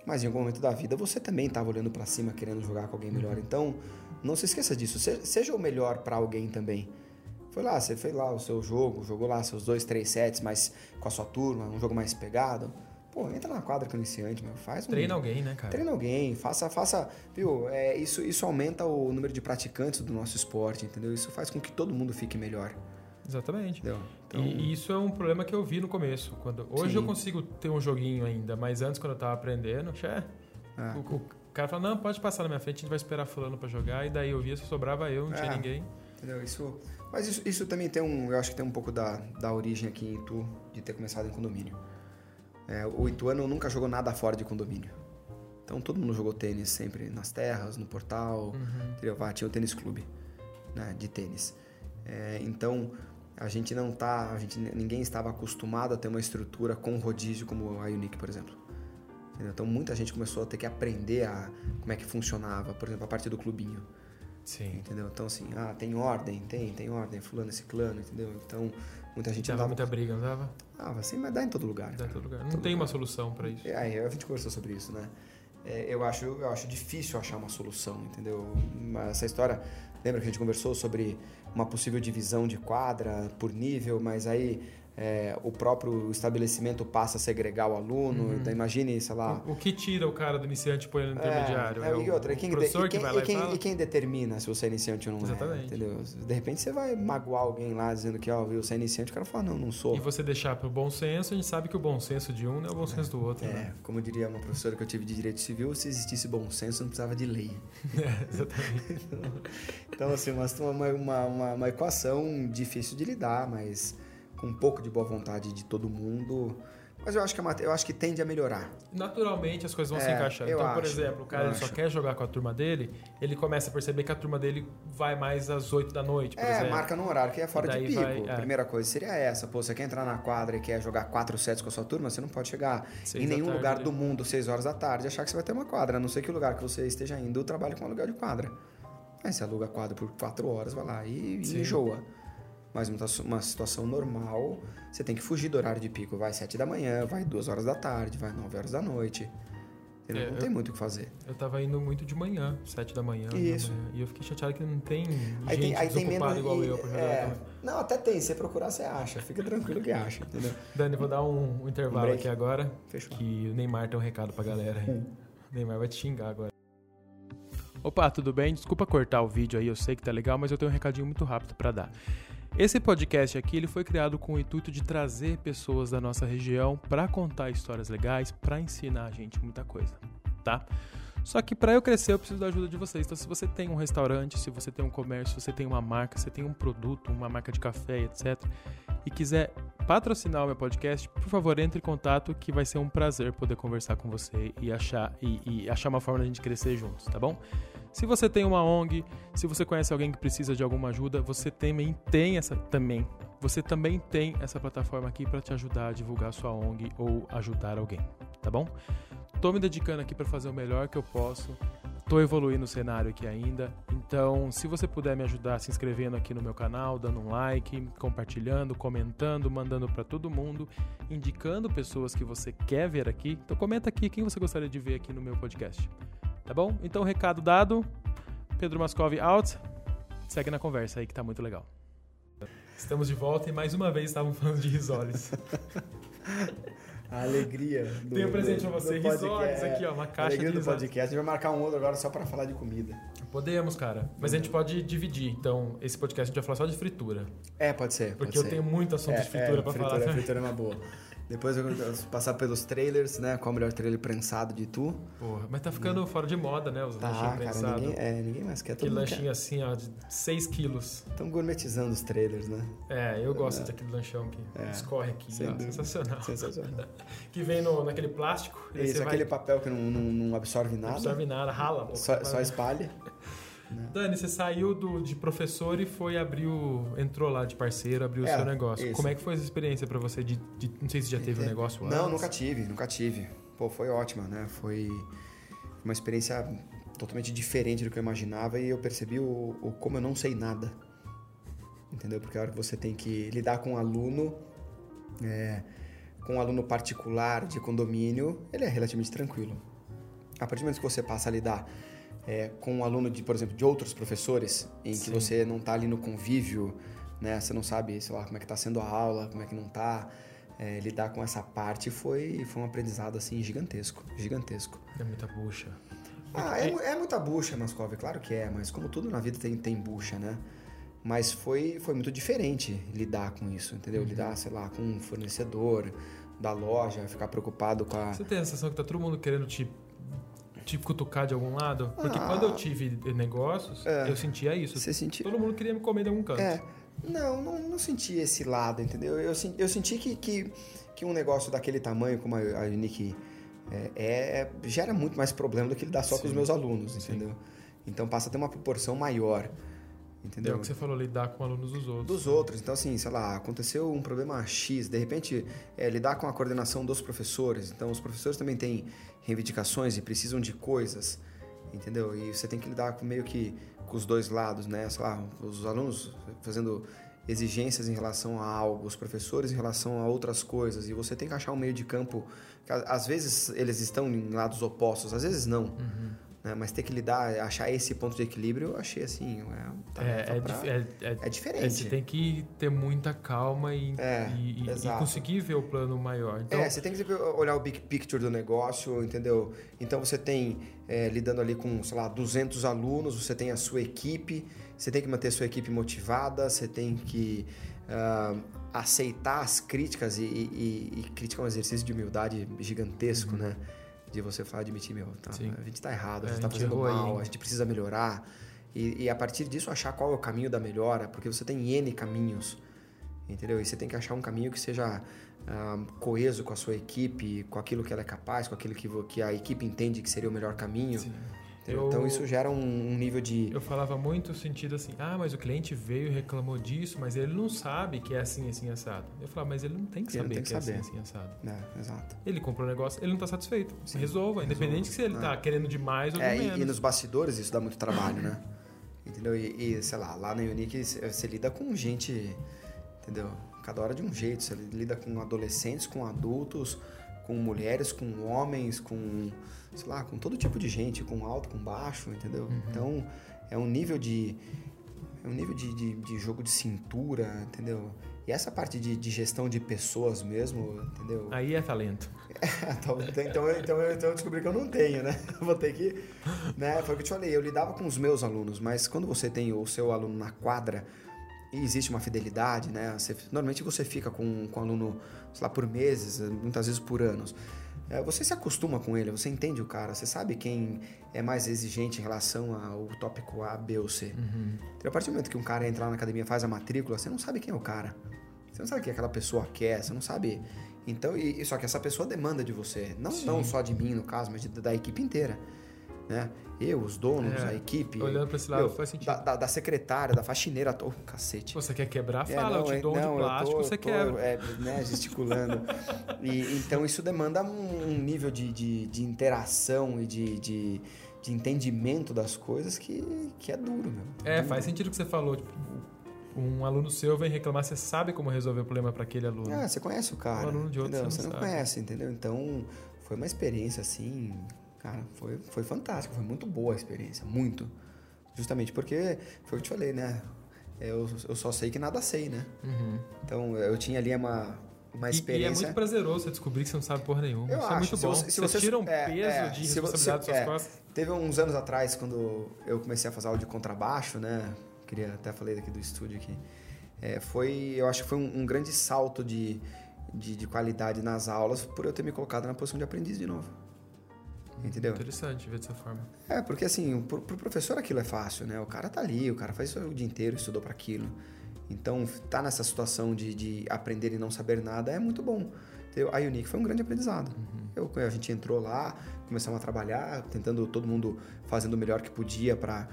Mas em algum momento da vida você também estava olhando pra cima querendo jogar com alguém Uhum. melhor. Então, não se esqueça disso. Se- Seja o melhor pra alguém também. Foi lá, você fez lá o seu jogo, jogou lá seus dois, três sets, mas com a sua turma, um jogo mais pegado. Pô, entra na quadra com o iniciante, meu, faz um. Treina alguém, né, cara? Treina alguém, faça, faça, viu? É, isso, isso aumenta o número de praticantes do nosso esporte, entendeu? Isso faz com que todo mundo fique melhor, Exatamente. Então, E isso é um problema que eu vi no começo. Quando, hoje Sim. eu consigo ter um joguinho ainda, mas antes, quando eu tava aprendendo, É. o, o cara falou, não, pode passar na minha frente, a gente vai esperar fulano pra jogar. E daí eu via, só sobrava eu, não tinha É. ninguém. entendeu? Isso, mas isso, isso também tem um, eu acho que tem um pouco da, da origem aqui em Itu de ter começado em condomínio. É, o Ituano nunca jogou nada fora de condomínio. Então todo mundo jogou tênis sempre nas terras, no portal, Uhum. Vá, tinha o tênis clube, né, de tênis. É, então a gente não tá, a gente ninguém estava acostumado a ter uma estrutura com rodízio como a Unique, por exemplo. Então muita gente começou a ter que aprender a como é que funcionava, por exemplo, a parte do clubinho, Sim. entendeu? Então assim, ah, tem ordem, tem, tem ordem, fulano esse clano, entendeu? Então muita gente dava, muita briga, não dava? ah, assim, mas dá em todo lugar. Dá em todo lugar. Não Todo tem uma lugar. solução pra isso. É, a gente conversou sobre isso, né? É, eu, acho, eu acho difícil achar uma solução, entendeu? Essa história, lembra que a gente conversou sobre uma possível divisão de quadra por nível, mas aí é, o próprio estabelecimento passa a segregar o aluno. Uhum. Então imagine, sei lá. O, o que tira o cara do iniciante e põe ele no intermediário? É, e o, outra, e o quem, professor e quem, que vai lá e quem, e fala? e quem determina se você é iniciante ou não Exatamente. é? Entendeu? De repente você vai magoar alguém lá dizendo que, ó, viu, você é iniciante, o cara fala, não, não sou. E você deixar pro bom senso, a gente sabe que o bom senso de um não é o bom senso do outro, É, né? como diria uma professora que eu tive de direito civil, se existisse bom senso, não precisava de lei. É, exatamente. Então, assim, uma, uma, uma, uma equação difícil de lidar, mas com um pouco de boa vontade de todo mundo. Mas eu acho que, mate- eu acho que tende a melhorar. Naturalmente as coisas vão se É, encaixando. eu Então, por acho, exemplo, o cara só quer jogar com a turma dele, ele começa a perceber que a turma dele vai mais às 8 da noite, por é, exemplo. marca num horário que é fora de pico. vai, é. A primeira coisa seria essa. Pô, você quer entrar na quadra e quer jogar quatro sets com a sua turma, você não pode chegar Seis em nenhum tarde, lugar né? do mundo, 6 horas da tarde, e achar que você vai ter uma quadra. A não ser que o lugar que você esteja indo trabalhe com aluguel de quadra. Aí você aluga a quadra por quatro horas, vai lá e, e enjoa. Mas uma, situação normal, você tem que fugir do horário de pico. Vai sete da manhã, vai duas horas da tarde, vai nove horas da noite. Entendeu? É, não eu- tem muito o que fazer. Eu tava indo muito de manhã, 7 da manhã. da Isso. manhã, e eu fiquei chateado que não tem Aí gente tem, aí tem menos. igual e- eu pra é, não, até tem. Se você procurar, você acha. Fica tranquilo que acha, entendeu? Dani, vou dar um, um intervalo break. aqui agora, Fechou. que o Neymar tem um recado pra galera. Hum. O Neymar vai te xingar agora. Opa, tudo bem? Desculpa cortar o vídeo aí, eu sei que tá legal, mas eu tenho um recadinho muito rápido pra dar. Esse podcast aqui ele foi criado com o intuito de trazer pessoas da nossa região pra contar histórias legais, pra ensinar a gente muita coisa, tá? Só que para eu crescer eu preciso da ajuda de vocês. Então se você tem um restaurante, se você tem um comércio, se você tem uma marca, se você tem um produto, uma marca de café, etc, e quiser patrocinar o meu podcast, por favor, entre em contato que vai ser um prazer poder conversar com você e achar e, e achar uma forma de a gente crescer juntos, tá bom? Se você tem uma ONG, se você conhece alguém que precisa de alguma ajuda, você também tem essa também. Você também tem essa plataforma aqui para te ajudar a divulgar sua ONG ou ajudar alguém, tá bom? Tô me dedicando aqui para fazer o melhor que eu posso. Tô evoluindo o cenário aqui ainda. Então, se você puder me ajudar se inscrevendo aqui no meu canal, dando um like, compartilhando, comentando, mandando para todo mundo, indicando pessoas que você quer ver aqui. Então comenta aqui quem você gostaria de ver aqui no meu podcast. Tá bom? Então, recado dado. Pedro Mascov out. Segue na conversa aí que tá muito legal. Estamos de volta e mais uma vez estávamos falando de risoles. A alegria. Do, Tem um presente do- pra você, do risoles aqui, ó, uma caixa alegria de do risoles. podcast. A gente vai marcar um outro agora só para falar de comida. Podemos, cara. Mas a gente pode dividir. Então, esse podcast a gente vai falar só de fritura. É, pode ser. Porque pode eu ser. tenho muito assunto é, de fritura é, pra fritura, falar. fritura é uma boa. Depois eu vou passar pelos trailers, né? Qual é o melhor trailer prensado de tu? Porra, mas tá ficando fora de moda, né? Os Tá, lanchinhos prensados. ninguém, é, ninguém mais quer. Aquele lanchinho assim, ó, de 6 quilos. Estão gourmetizando os trailers, né? É, eu gosto daquele lanchão que É, escorre aqui, sem ó, sensacional. Sensacional. Que vem no, naquele plástico, Isso, você vai, aquele papel que não, não, não absorve não nada. absorve nada, rala. Só, só espalha. Dani, você saiu do, de professor e foi abrir o... Entrou lá de parceiro, abriu o É, seu negócio. isso. Como é que foi essa experiência pra você? De, de- não sei se já teve um negócio antes. Não, nunca tive, nunca tive. Pô, foi ótima, né? Foi uma experiência totalmente diferente do que eu imaginava e eu percebi o, o como eu não sei nada. Entendeu? Porque a hora que você tem que lidar com um aluno, é, com um aluno particular de condomínio, ele é relativamente tranquilo. A partir do momento que você passa a lidar é, com um aluno, de, por exemplo, de outros professores, em que Sim. você não está ali no convívio, né? Você não sabe, sei lá, como é que está sendo a aula, como é que não está. É, lidar com essa parte foi, foi um aprendizado, assim, gigantesco. Gigantesco. É muita bucha. Ah, é, é muita bucha, Mascov, claro que é, mas como tudo na vida tem, tem bucha, né? Mas foi, foi muito diferente lidar com isso, entendeu? Lidar, sei lá, com um fornecedor da loja, ficar preocupado com a... Você tem a sensação que tá todo mundo querendo te, te cutucar de algum lado? Porque Ah. quando eu tive negócios, É. eu sentia isso. Você sentiu? Todo mundo queria me comer de algum canto. É, não, não, não senti esse lado, entendeu? Eu, eu senti que, que, que um negócio daquele tamanho como a, a Unique é, é- gera muito mais problema do que lidar só com os Sim. meus alunos, Sim. entendeu? Então passa a ter uma proporção maior, É entendeu? o que você falou, lidar com alunos dos outros. Dos outros. Então, assim, sei lá, aconteceu um problema X, de repente, é, lidar com a coordenação dos professores. Então, os professores também têm reivindicações e precisam de coisas, entendeu? E você tem que lidar com meio que com os dois lados, né? Sei lá, os alunos fazendo exigências em relação a algo, os professores em relação a outras coisas. E você tem que achar um meio de campo. que Às vezes eles estão em lados opostos, às vezes não. Né? Mas ter que lidar, achar esse ponto de equilíbrio, eu achei assim. É, É, tarefa é, pra- é, é, é diferente. é, você tem que ter muita calma e, e- e- conseguir ver o plano maior. Então, É, você tem que olhar o big picture do negócio, entendeu? Então você tem, lidando ali com, sei lá, 200 alunos, você tem a sua equipe, você tem que manter a sua equipe motivada, você tem que ah, aceitar as críticas e, e, e crítica é um exercício de humildade gigantesco, né? De você falar, admitir, meu, tá, a gente tá errado, a É, gente tá gente fazendo aí, mal, hein? a gente precisa melhorar. E, e a partir disso achar qual é o caminho da melhora, porque você tem N caminhos entendeu? E você tem que achar um caminho que seja ah, coeso com a sua equipe, com aquilo que ela é capaz, com aquilo que, que a equipe entende que seria o melhor caminho. sim. Eu- Então isso gera um, nível de Eu falava muito sentido assim, ah, mas o cliente veio e reclamou disso, mas ele não sabe que é assim, assim, assado. Eu falava, mas ele não tem que Ele saber tem que, que é assim, saber. assim, assado. é, exato. Ele comprou um negócio, ele não tá satisfeito. Sim. Resolva, independente se ele É. tá querendo demais ou É, e, menos. e nos bastidores isso dá muito trabalho, né? Entendeu? E, e, sei lá, lá na Unique você lida com gente, entendeu? Cada hora de um jeito. Você lida com adolescentes, com adultos, com mulheres, com homens, com, sei lá, com todo tipo de gente, com alto, com baixo, entendeu? Uhum. Então é um nível de. É um nível de, de, de jogo de cintura, entendeu? E essa parte de, de gestão de pessoas mesmo, entendeu? Aí é talento. então, então, eu- então, eu- então eu descobri que eu não tenho, né? Vou ter que. Né? Foi o que eu te falei, eu lidava com os meus alunos, mas quando você tem o seu aluno na quadra e existe uma fidelidade, né? Você- normalmente você fica com, com o aluno, sei lá, por meses, muitas vezes por anos. É, Você se acostuma com ele, você entende o cara, você sabe quem é mais exigente em relação ao tópico A, B ou C. Então, a partir do momento que um cara entra na academia faz a matrícula, você não sabe quem é o cara. Você não sabe o que aquela pessoa quer, você não sabe. Então, e, e só que essa pessoa demanda de você. Não, Sim. não só de mim, no caso, mas de- da equipe inteira. Né? Eu, os donos, É, a equipe. olhando pra esse lado, faz sentido. Da, da- da secretária, da faxineira, tô, cacete. Você quer quebrar, É, fala, eu te é- dou um de não, plástico, tô- você tô, quebra. É, né, gesticulando. e, então isso demanda um, um nível de, de, de interação e de, de, de entendimento das coisas que, que é duro, meu. É, Duro. faz sentido o que você falou. Tipo, um aluno seu vem reclamar, você sabe como resolver o problema para aquele aluno. Ah, você conhece o cara. Um aluno de outro entendeu? você Você não não sabe. conhece, entendeu? Então, foi uma experiência assim, cara, foi, foi fantástica, foi muito boa a experiência, muito. Justamente porque, foi o que eu te falei, né? Eu, eu só sei que nada sei, né? Uhum. Então, eu tinha ali uma, uma E- E, é experiência... muito prazeroso você descobrir que você não sabe porra nenhuma. Eu Isso é acho, muito se bom. você- se você, você- tira um é, peso é, de se responsabilidade das suas é. costas. Teve uns anos atrás, quando eu comecei a fazer aula de contrabaixo, né? Queria até falei daqui do estúdio aqui. É, foi, eu acho que foi um, um grande salto de, de, de qualidade nas aulas por eu ter me colocado na posição de aprendiz de novo. Entendeu? Interessante ver dessa forma. É, porque assim, pro, pro professor aquilo é fácil, né? O cara tá ali, o cara faz isso o dia inteiro, estudou para aquilo. Então, tá nessa situação de, de aprender e não saber nada é muito bom. Entendeu? A Unique foi um grande aprendizado. Uhum. Eu, a gente entrou lá, começamos a trabalhar, tentando todo mundo fazendo o melhor que podia para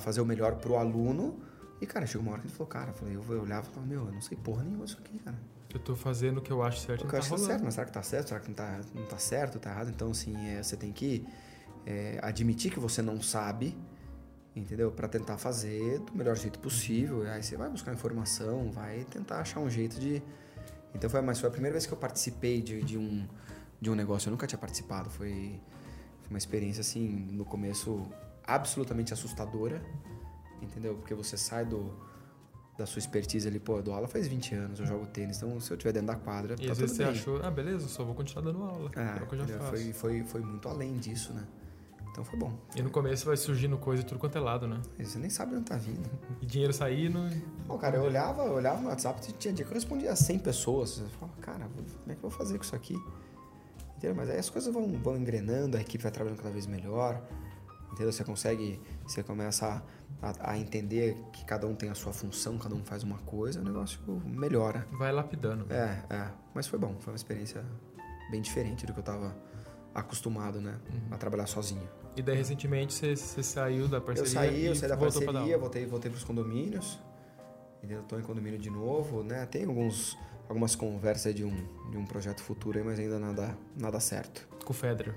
fazer o melhor pro aluno. E, cara, chegou uma hora que ele falou, cara, eu, falei, eu olhava e falava, meu, eu não sei porra nenhuma disso aqui, cara. Eu tô fazendo o que eu acho certo o que eu tá acho rolando. certo, mas será que tá certo? Será que não tá, não tá certo, tá errado? Então, assim, é, você tem que é, admitir que você não sabe, entendeu? Para tentar fazer do melhor jeito possível. E aí você vai buscar informação, vai tentar achar um jeito de... Então, foi, mas foi a primeira vez que eu participei de, de um, de um negócio. Eu nunca tinha participado. Foi, foi uma experiência, assim, no começo, absolutamente assustadora, entendeu? Porque você sai do da sua expertise ali, pô, eu dou aula faz 20 anos, eu jogo tênis, então se eu estiver dentro da quadra, e tá vezes você achou, ah, beleza, só vou continuar dando aula. É, é o que eu já faço. Foi, foi, foi muito além disso, né? Então foi bom. E no começo vai surgindo coisa de tudo quanto é lado, né? Você nem sabe onde tá vindo. E dinheiro saindo. Pô, cara, eu olhava, eu olhava no WhatsApp, tinha dia que eu respondia a 100 pessoas. Eu falava, cara, como é que eu vou fazer com isso aqui? Entendeu? Mas aí as coisas vão, vão engrenando, a equipe vai trabalhando cada vez melhor. Entendeu? Você consegue, você começa a, a, entender que cada um tem a sua função, cada um faz uma coisa, o negócio melhora. Vai lapidando. É, é. Mas foi bom, foi uma experiência bem diferente do que eu estava acostumado, né? Uhum. A trabalhar sozinho. E daí, recentemente, você, você saiu da parceria? Eu saí, eu saí da parceria, voltei, voltei para os condomínios. Estou em condomínio de novo, né? Tem alguns, algumas conversas de um, de um projeto futuro aí, mas ainda nada, nada certo. Com o Federer?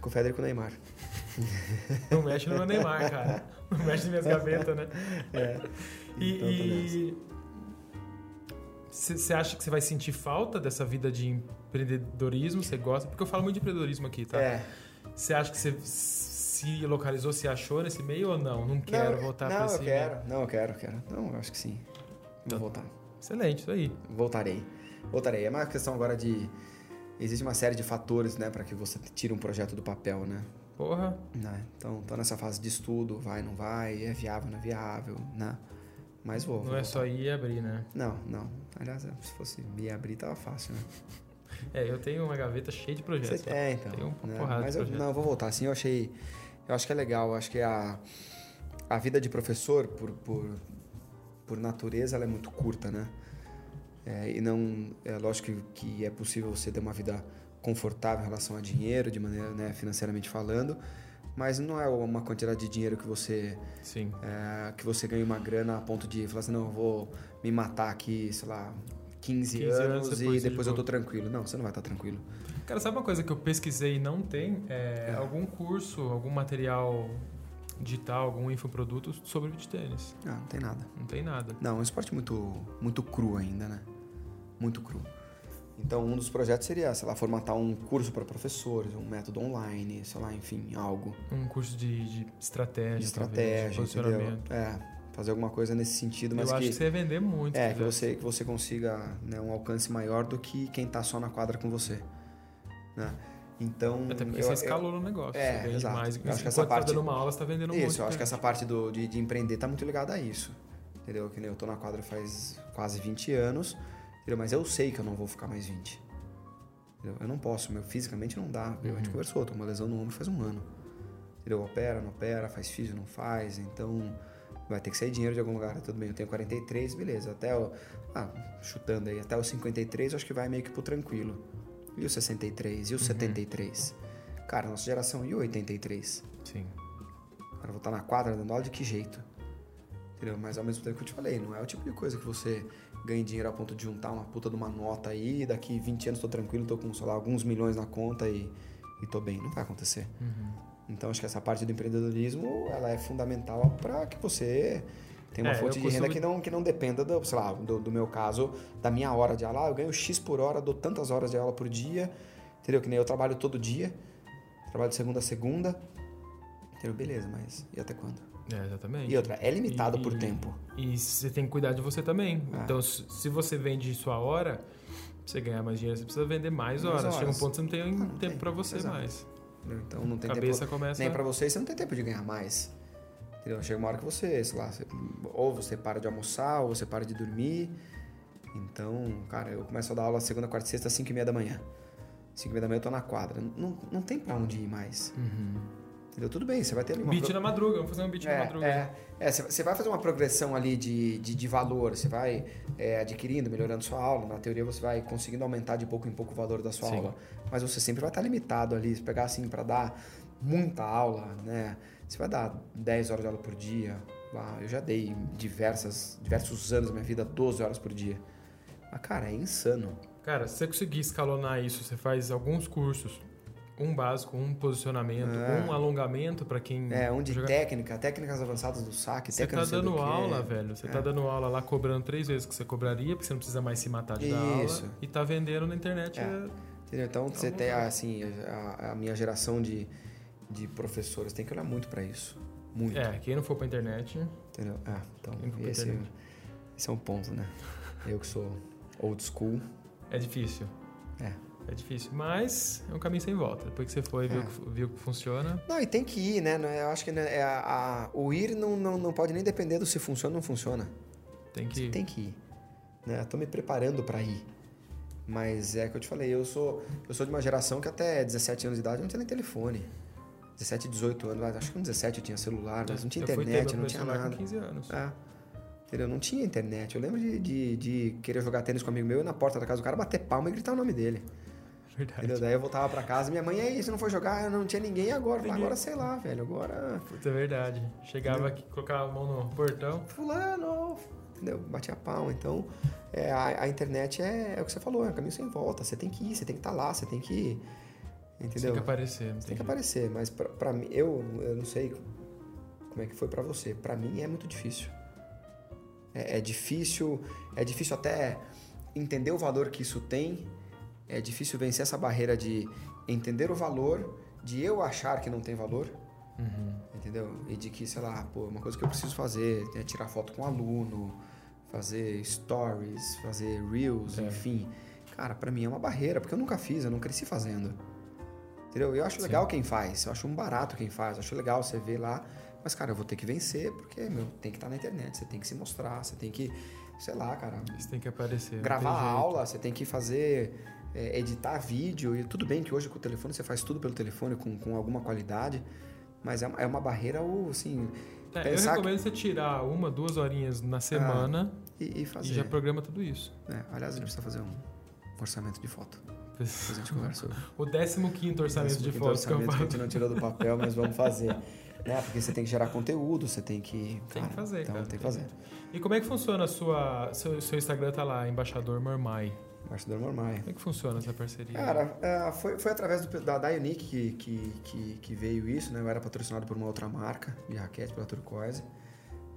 Com o Federer e com o Neymar. Não mexe no Neymar, cara. Não mexe nas minhas gavetas, né? É. E. Você então, acha que você vai sentir falta dessa vida de empreendedorismo? Você gosta? Porque eu falo muito de empreendedorismo aqui, tá? É. Você acha que você se localizou, se achou nesse meio ou não? Não quero não, voltar para esse Não, eu quero. Não, eu quero, quero. Não, eu acho que sim. Vou então, voltar. Excelente, isso aí. Voltarei. Voltarei. É uma questão agora de... Existe uma série de fatores, né, para que você tire um projeto do papel, né? Porra. Né? Então, tô nessa fase de estudo, vai, não vai, é viável, não é viável, né? Mas vou. Não vou é só ir e abrir, né? Não, não. Aliás, se fosse ir e abrir, tava fácil, né? É, eu tenho uma gaveta cheia de projetos. Você, é, então. Tenho uma né? porrada Mas de eu, não, eu vou voltar. Assim, eu achei... Eu acho que é legal. Eu acho que a, a vida de professor, por, por, por natureza, ela é muito curta, né? É, e não... É lógico que, que é possível você ter uma vida confortável em relação a dinheiro, de maneira né, financeiramente falando, mas não é uma quantidade de dinheiro que você Sim. É, que você ganha uma grana a ponto de falar assim, não, eu vou me matar aqui, sei lá, 15, 15 anos, anos depois e depois eu tô tranquilo. Não, você não vai estar tranquilo. Cara, sabe uma coisa que eu pesquisei e não tem? É, é. algum curso, algum material digital, algum infoproduto sobre beach tênis. Não, não tem nada. Não tem nada. Não, é um esporte muito, muito cru ainda, né? Muito cru. Então, um dos projetos seria, sei lá, formatar um curso para professores, um método online, sei lá, enfim, algo. Um curso de, de estratégia, de estratégia, talvez, de posicionamento. É, fazer alguma coisa nesse sentido, mas Eu acho que, você ia vender muito. É, que você, que você consiga né, um alcance maior do que quem está só na quadra com você. Né? Então, Até porque eu, você escalou eu, no negócio. É, você exato. mais. Acho que essa parte, tá dando uma aula, você tá vendendo isso, Isso, eu acho que essa parte do, de, de empreender está muito ligada a isso. Entendeu? Que nem eu tô na quadra faz quase 20 anos? Mas eu sei que eu não vou ficar mais 20. Entendeu? Eu não posso, meu, fisicamente não dá. Uhum. A gente conversou, tô uma lesão no ombro faz um ano. Entendeu? Opera, não opera, faz físio, não faz. Então, vai ter que sair dinheiro de algum lugar. Tudo bem, eu tenho 43, beleza. Até o. Ah, chutando aí, até os 53 eu acho que vai meio que pro tranquilo. E o 63? E o uhum. 73? Cara, nossa geração, e o 83? Sim. Cara, vou estar na quadra dando aula de que jeito? Entendeu? Mas ao mesmo tempo que eu te falei, não é o tipo de coisa que você ganhe dinheiro a ponto de juntar uma puta de uma nota aí, daqui 20 anos tô tranquilo, tô com, sei lá, alguns milhões na conta e, e tô bem. Não vai acontecer. Uhum. Então acho que essa parte do empreendedorismo, ela é fundamental para que você tenha uma é, fonte de renda que não, que não dependa, do, sei lá, do, do meu caso, da minha hora de aula. Ah, eu ganho X por hora, dou tantas horas de aula por dia, entendeu? Que nem eu trabalho todo dia, trabalho de segunda a segunda, entendeu? Beleza, mas e até quando? É, exatamente. E outra, é limitado e, por tempo. E você tem que cuidar de você também. Ah. Então, se você vende sua hora, você ganhar mais dinheiro, você precisa vender mais, horas. horas. Chega um ponto que você não tem ah, não tempo para você mais. Então não tem Cabeça tempo começa... nem para você, você não tem tempo de ganhar mais. Entendeu? Chega uma hora que você, sei lá, você, ou você para de almoçar, ou você para de dormir. Então, cara, eu começo a dar aula segunda, quarta e sexta, 5 e meia da manhã. 5 e meia da manhã eu tô na quadra. Não, não tem pra onde ir mais. Entendeu? Tudo bem, você vai ter ali uma... Beat pro- na madruga, vamos fazer um beat na é, madruga. é, é, você você vai fazer uma progressão ali de, de, de valor, você vai é, adquirindo, melhorando sua aula. Na teoria, você vai conseguindo aumentar de pouco em pouco o valor da sua Sim. aula. Mas você sempre vai estar limitado ali. Se pegar assim para dar muita aula, né? Você vai dar 10 horas de aula por dia. Ah, eu já dei diversas, diversos anos da minha vida, 12 horas por dia. Mas, cara, é insano. Cara, se você conseguir escalonar isso, você faz alguns cursos. Um básico, um posicionamento, É. um alongamento pra quem. É, um de joga- técnica, técnicas avançadas do saque, Você tá dando aula, velho. Você tá É. dando aula lá cobrando três vezes o que você cobraria, porque você não precisa mais se matar de dar Isso. aula. E tá vendendo na internet. É. é- Entendeu? Então, você Vamos tem, assim, a, a minha geração de, de professores tem que olhar muito para isso. Muito. É, quem não for pra internet. Entendeu? Ah, então, esse, esse é um ponto, né? Eu que sou old school. É difícil. É. É difícil. Mas é um caminho sem volta. Depois que você foi e viu, É. que, viu que funciona. Não, e tem que ir, né? É- Eu acho que né, é a, a- o ir não, não, não pode nem depender do se funciona ou não funciona. Tem que. Você tem que ir. Né? Eu tô me preparando para ir. Mas é que eu te falei, eu sou, eu sou de uma geração que até 17 anos de idade não tinha nem telefone. 17, 18 anos, acho que com 17 eu tinha celular, mas não tinha Eu internet, não tinha nada. com 15 anos. É. Entendeu? Não tinha internet. Eu lembro de, de, de querer jogar tênis com um amigo meu e na porta da casa do cara bater palma e gritar o nome dele. Verdade. Entendeu? Daí eu voltava pra casa, minha mãe, aí, você não foi jogar? Não tinha ninguém agora. Ninguém. agora sei lá, velho. Agora. Puta, é verdade. Chegava aqui, colocava a mão no portão. Fulano. Entendeu? Batia palma. Então, é, a, a internet é, é o que você falou, é um caminho sem volta. Você tem que ir, você tem que estar lá, você tem que. Entendeu? Tem que aparecer. Tem tem que aparecer, mas pra, pra mim, eu, eu não sei como é que foi pra você. Pra mim é muito difícil. É, é difícil, é difícil até entender o valor que isso tem. É difícil vencer essa barreira de entender o valor, de eu achar que não tem valor, Uhum. entendeu? E de que, sei lá, pô, uma coisa que eu preciso fazer é tirar foto com o aluno, fazer stories, fazer reels, É. enfim. Cara, pra mim é uma barreira, porque eu nunca fiz, eu não cresci fazendo. Entendeu? Eu acho Sim. legal quem faz, eu acho um barato quem faz, eu acho legal você ver lá, mas cara, eu vou ter que vencer, porque, meu, tem que estar na internet, você tem que se mostrar, você tem que, sei lá, cara, Você tem que aparecer. gravar jeito. aula, você tem que fazer, é, editar vídeo, e tudo bem que hoje com o telefone você faz tudo pelo telefone com, com alguma qualidade, mas é, uma- é uma barreira, ou, assim, É, eu recomendo você tirar uma, duas horinhas na semana e, e e fazer. já programa tudo isso. É, aliás, a gente precisa fazer um orçamento de foto, depois a gente conversa. O 15 orçamento de Esse fotos que orçamento que a gente não tirou do papel, mas vamos fazer. né? Porque você tem que gerar conteúdo, você tem que. Tem que fazer, então cara. Tem que fazer. E como é que funciona a sua. Seu, seu Instagram tá lá, Embaixador Mormai. Bastidor normal. Como é que funciona essa parceria? Cara, é, foi, foi através do, da, da Unique que, que, que, que veio isso, né? Eu era patrocinado por uma outra marca de raquete, pela Turquoise.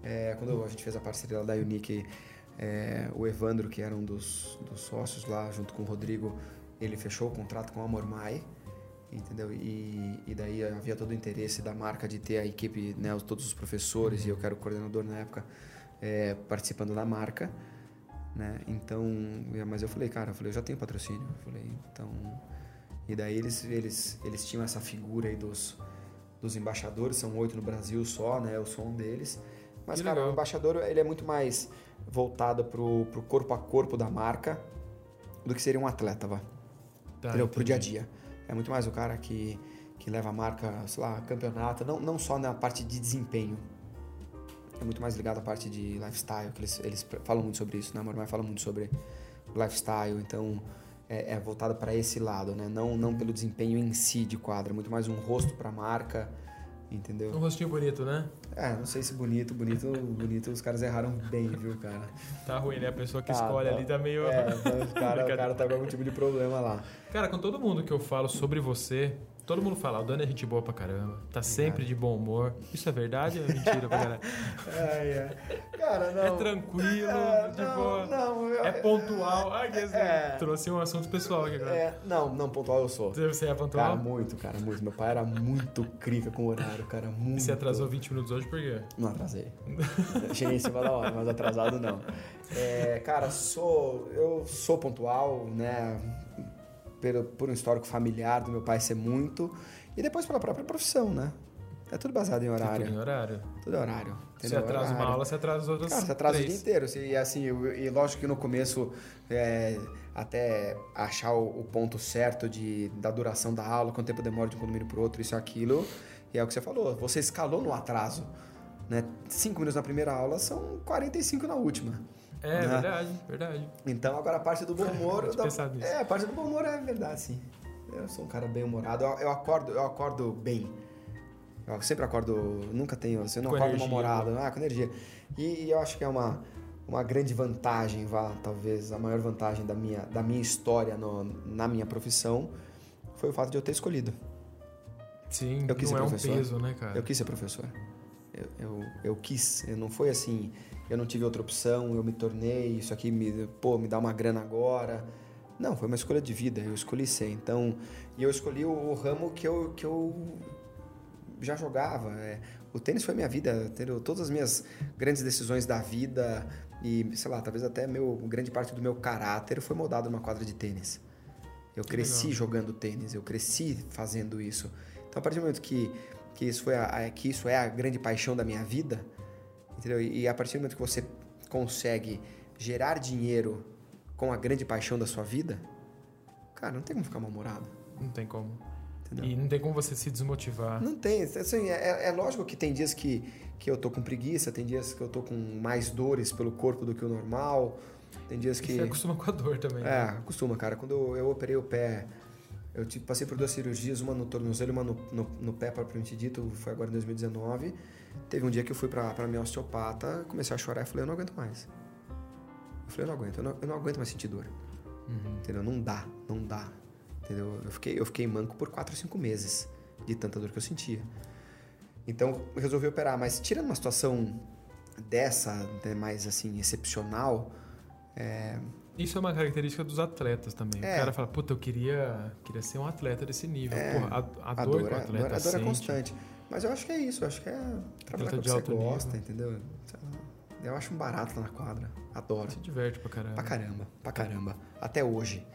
É, quando a gente fez a parceria da Unique, é, o Evandro, que era um dos, dos sócios lá, junto com o Rodrigo, ele fechou o contrato com a Mormai, entendeu? E, e daí havia todo o interesse da marca de ter a equipe, né, os- todos os professores, e eu que era o coordenador na época, é, participando da marca né? Então, mas eu falei, cara, eu falei, eu já tenho patrocínio. Eu falei, então, e daí eles eles eles tinham essa figura aí dos dos embaixadores, são oito no Brasil só, né? Sou um deles. Mas Que cara, legal. o embaixador ele é muito mais voltado pro, pro corpo a corpo da marca do que seria um atleta, vá. Tá, entendeu? Pro dia a dia. É muito mais o cara que, que leva a marca, sei lá, campeonato, não, não só na parte de desempenho. É muito mais ligado à parte de lifestyle, que eles, eles falam muito sobre isso, né? A Mormai fala muito sobre lifestyle, então é, é voltado para esse lado, né? Não, não pelo desempenho em si de quadra, muito mais um rosto para a marca, entendeu? Um rostinho bonito, né? É, não sei se bonito, bonito, bonito, os caras erraram bem, viu, cara? Tá ruim, né? A pessoa que Tá, escolhe tá. ali tá meio. É, então, o cara, o cara tá com algum tipo de problema lá. Cara, com todo mundo que eu falo sobre você, todo mundo fala, o Dani é gente boa pra caramba, tá sempre de bom humor. Isso é verdade ou é mentira pra caralho? É, é. Cara, não. É tranquilo, É, de não, boa. Não, eu, É pontual. Ai, que É. Trouxe um assunto pessoal aqui agora. É, não, não, pontual eu sou. Você é pontual? Cara, muito, cara, muito. Meu pai era muito crica com o horário, cara, muito. E você atrasou 20 minutos hoje por quê? Não atrasei. Cheguei em cima da hora, mas atrasado não. É, cara, sou, eu sou pontual, né? Pelo, por um histórico familiar do meu pai ser muito. E depois pela própria profissão, né? É tudo baseado em horário. Tudo em horário. Tudo é horário. Você entendeu? atrasa uma Horário. aula, você atrasa as outras Cara, você atrasa o dia três. inteiro. E assim, e lógico que no começo, é, até achar o, o ponto certo de, da duração da aula, quanto tempo demora de um condomínio para outro, isso e aquilo. E é o que você falou, você escalou no atraso. Né? Cinco minutos na primeira aula são 45 na última. É, Né? verdade, verdade. Então agora a parte do bom humor. tinha da- é, a parte do bom humor é verdade, sim. Eu sou um cara bem humorado. Eu, eu acordo, eu acordo bem. Eu sempre acordo. Nunca tenho. Você não Com energia, mal-humorado. Ah, com energia. E, e eu acho que é uma, uma grande vantagem, vá, talvez a maior vantagem da minha, da minha história no- na minha profissão foi o fato de eu ter escolhido. Sim, Eu quis não ser é um professor. peso, né, cara? Eu quis ser professor. Eu, eu, eu quis. Eu não foi assim, eu não tive outra opção, eu me tornei, isso aqui me, pô, me dá uma grana agora. Não, foi uma escolha de vida, eu escolhi ser. Então, e eu escolhi o, o ramo que eu, que eu já jogava. é. o tênis foi minha vida, entendeu? Todas as minhas grandes decisões da vida e, sei lá, talvez até meu, grande parte do meu caráter foi moldado numa quadra de tênis. Eu Que cresci legal. jogando tênis, eu cresci fazendo isso. Então, a partir do momento que, que, isso, foi a, a- que isso é a grande paixão da minha vida, entendeu? E, e a partir do momento que você consegue gerar dinheiro com a grande paixão da sua vida, cara, não tem como ficar mal-humorado. Não tem como. Entendeu? E não tem como você se desmotivar. Não tem. Assim, é, é lógico que tem dias que, que eu tô com preguiça, tem dias que eu tô com mais dores pelo corpo do que o normal, tem dias que. Você acostuma com a dor também. É, né? acostuma, cara. Quando eu, eu operei o pé, eu tive- passei por duas cirurgias, uma no tornozelo e uma no, no, no pé, propriamente dito, foi agora em 2019. Teve um dia que eu fui pra, pra minha osteopata, comecei a chorar e falei, eu não aguento mais. Eu falei, eu não aguento, eu não, eu não aguento mais sentir dor. Uhum. Entendeu? Não dá, não dá. Entendeu? Eu fiquei, eu fiquei manco por 4 ou 5 meses de tanta dor que eu sentia. Então, eu resolvi operar. Mas tirando uma situação dessa, né, mais assim, excepcional, Isso é uma característica dos atletas também. É. O cara fala, puta, eu queria, queria ser um atleta desse nível. É. Porra, a, a a dor, dor, que o é- a atleta dor, a dor é constante. Mas eu acho que é isso, eu acho que é trabalhar com o de que você gosta, nível. entendeu? Eu acho um barato lá na quadra. Adoro. Se diverte pra caramba. Pra caramba, pra caramba. Até hoje.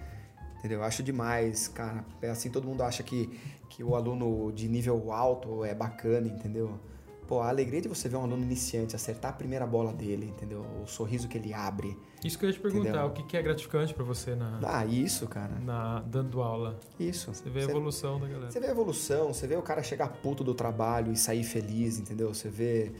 Entendeu? Eu acho demais, cara. É assim, todo mundo acha que, que o aluno de nível alto é bacana, entendeu? Pô, a alegria de você ver um aluno iniciante acertar a primeira bola dele, entendeu? O sorriso que ele abre. Isso que eu ia te perguntar, Entendeu? o que que é gratificante pra você na, Ah, isso, cara. na, dando aula? Isso. Você vê a evolução da galera. Você vê a evolução, você vê o cara chegar puto do trabalho e sair feliz, entendeu? Você vê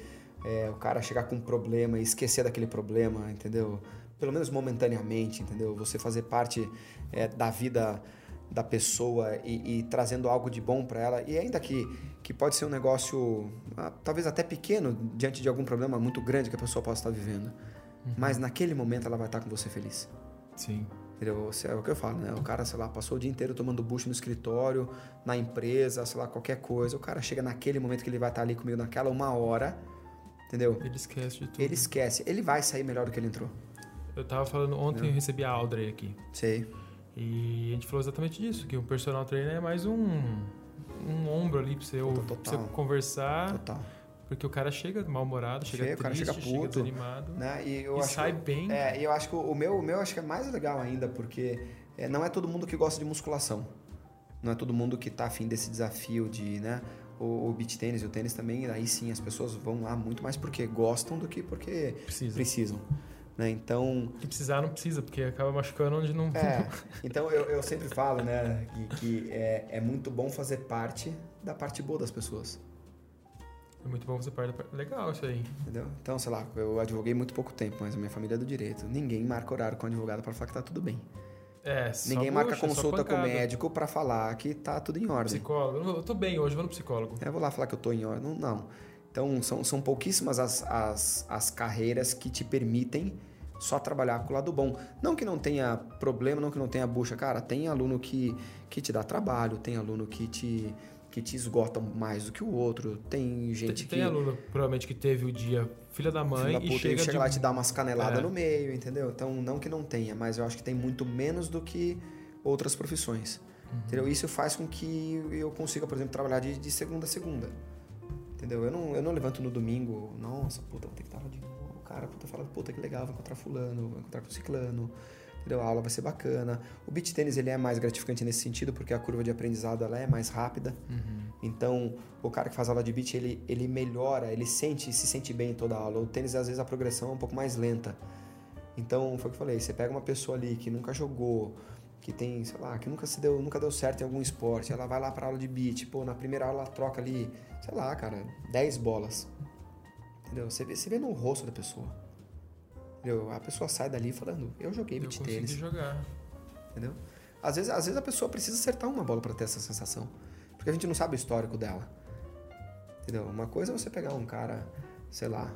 é, o cara chegar com um problema e esquecer daquele problema, entendeu? Pelo menos momentaneamente, entendeu? Você fazer parte é, da vida da pessoa e, e trazendo algo de bom para ela. E ainda que, que pode ser um negócio, ah, talvez até pequeno, diante de algum problema muito grande que a pessoa possa estar vivendo. Mas naquele momento ela vai estar com você feliz. Sim. Entendeu? É o que eu falo, né? O cara, sei lá, passou o dia inteiro tomando bucho no escritório, na empresa, sei lá, qualquer coisa. O cara chega naquele momento que ele vai estar ali comigo naquela uma hora, entendeu? Ele esquece de tudo. Ele esquece. Ele vai sair melhor do que ele entrou. Eu tava falando, ontem eu recebi a Audrey aqui. Sei. E a gente falou exatamente disso, que um personal trainer é mais um, um ombro ali pra você, ou- pra você Total. conversar, Total. porque o cara chega mal-humorado, chega Chega, o cara triste, chega chega, puto. desanimado. Né? E eu e acho sai que, bem. É, e eu acho que o meu, o meu acho que é mais legal ainda, porque é, não é todo mundo que gosta de musculação. Não é todo mundo que tá afim desse desafio de, né? O, o beach tênis e o tênis também, aí sim as pessoas vão lá muito mais porque gostam do que porque Precisa. precisam. Né? Então, Se precisar, não precisa, porque acaba machucando onde não. é, então eu, eu sempre falo, né, que, que é, é muito bom fazer parte da parte boa das pessoas. É muito bom você parte da... Legal isso aí. Entendeu? Então, sei lá, eu advoguei muito pouco tempo, mas a minha família é do direito. Ninguém marca horário com o advogado para falar que tá tudo bem. É, Ninguém marca bucha, consulta com o médico para falar que tá tudo em ordem. Psicólogo. Eu tô bem hoje, vou no psicólogo. Eu vou lá falar que eu tô em ordem. Não. não. Então, são, são pouquíssimas as, as, as carreiras que te permitem só trabalhar com o lado bom. Não que não tenha problema, não que não tenha bucha. Cara, tem aluno que, que te dá trabalho, tem aluno que te, que te esgota mais do que o outro, tem gente Tem, tem que... aluno, provavelmente, que teve o dia filha da mãe filho da e puta, chega, ele chega de... lá e te dá umas caneladas É. no meio, entendeu? Então, não que não tenha, mas eu acho que tem muito menos do que outras profissões. Uhum. Entendeu? Isso faz com que eu consiga, por exemplo, trabalhar de, de segunda a segunda. Entendeu? Eu não, eu não levanto no domingo, nossa, puta, vou ter que estar lá de novo. Cara, puta, fala, puta, que legal, vou encontrar fulano, vou encontrar com ciclano. entendeu? A aula vai ser bacana. O beach tênis ele é mais gratificante nesse sentido porque a curva de aprendizado ela é mais rápida. Uhum. Então, o cara que faz aula de beach, ele, ele melhora, ele sente se sente bem em toda a aula. O tênis, às vezes, a progressão é um pouco mais lenta. Então, foi o que eu falei, você pega uma pessoa ali que nunca jogou, que tem, sei lá, que nunca se deu, nunca deu certo em algum esporte, ela vai lá para aula de beach, pô, na primeira aula ela troca ali, sei lá, cara, 10 bolas. Entendeu? Você vê, você vê no rosto da pessoa. Entendeu? A pessoa sai dali falando, eu joguei Eu consegui tênis. jogar. Entendeu? Às vezes, às vezes a pessoa precisa acertar uma bola para ter essa sensação. Porque a gente não sabe o histórico dela. Entendeu? Uma coisa é você pegar um cara, sei lá,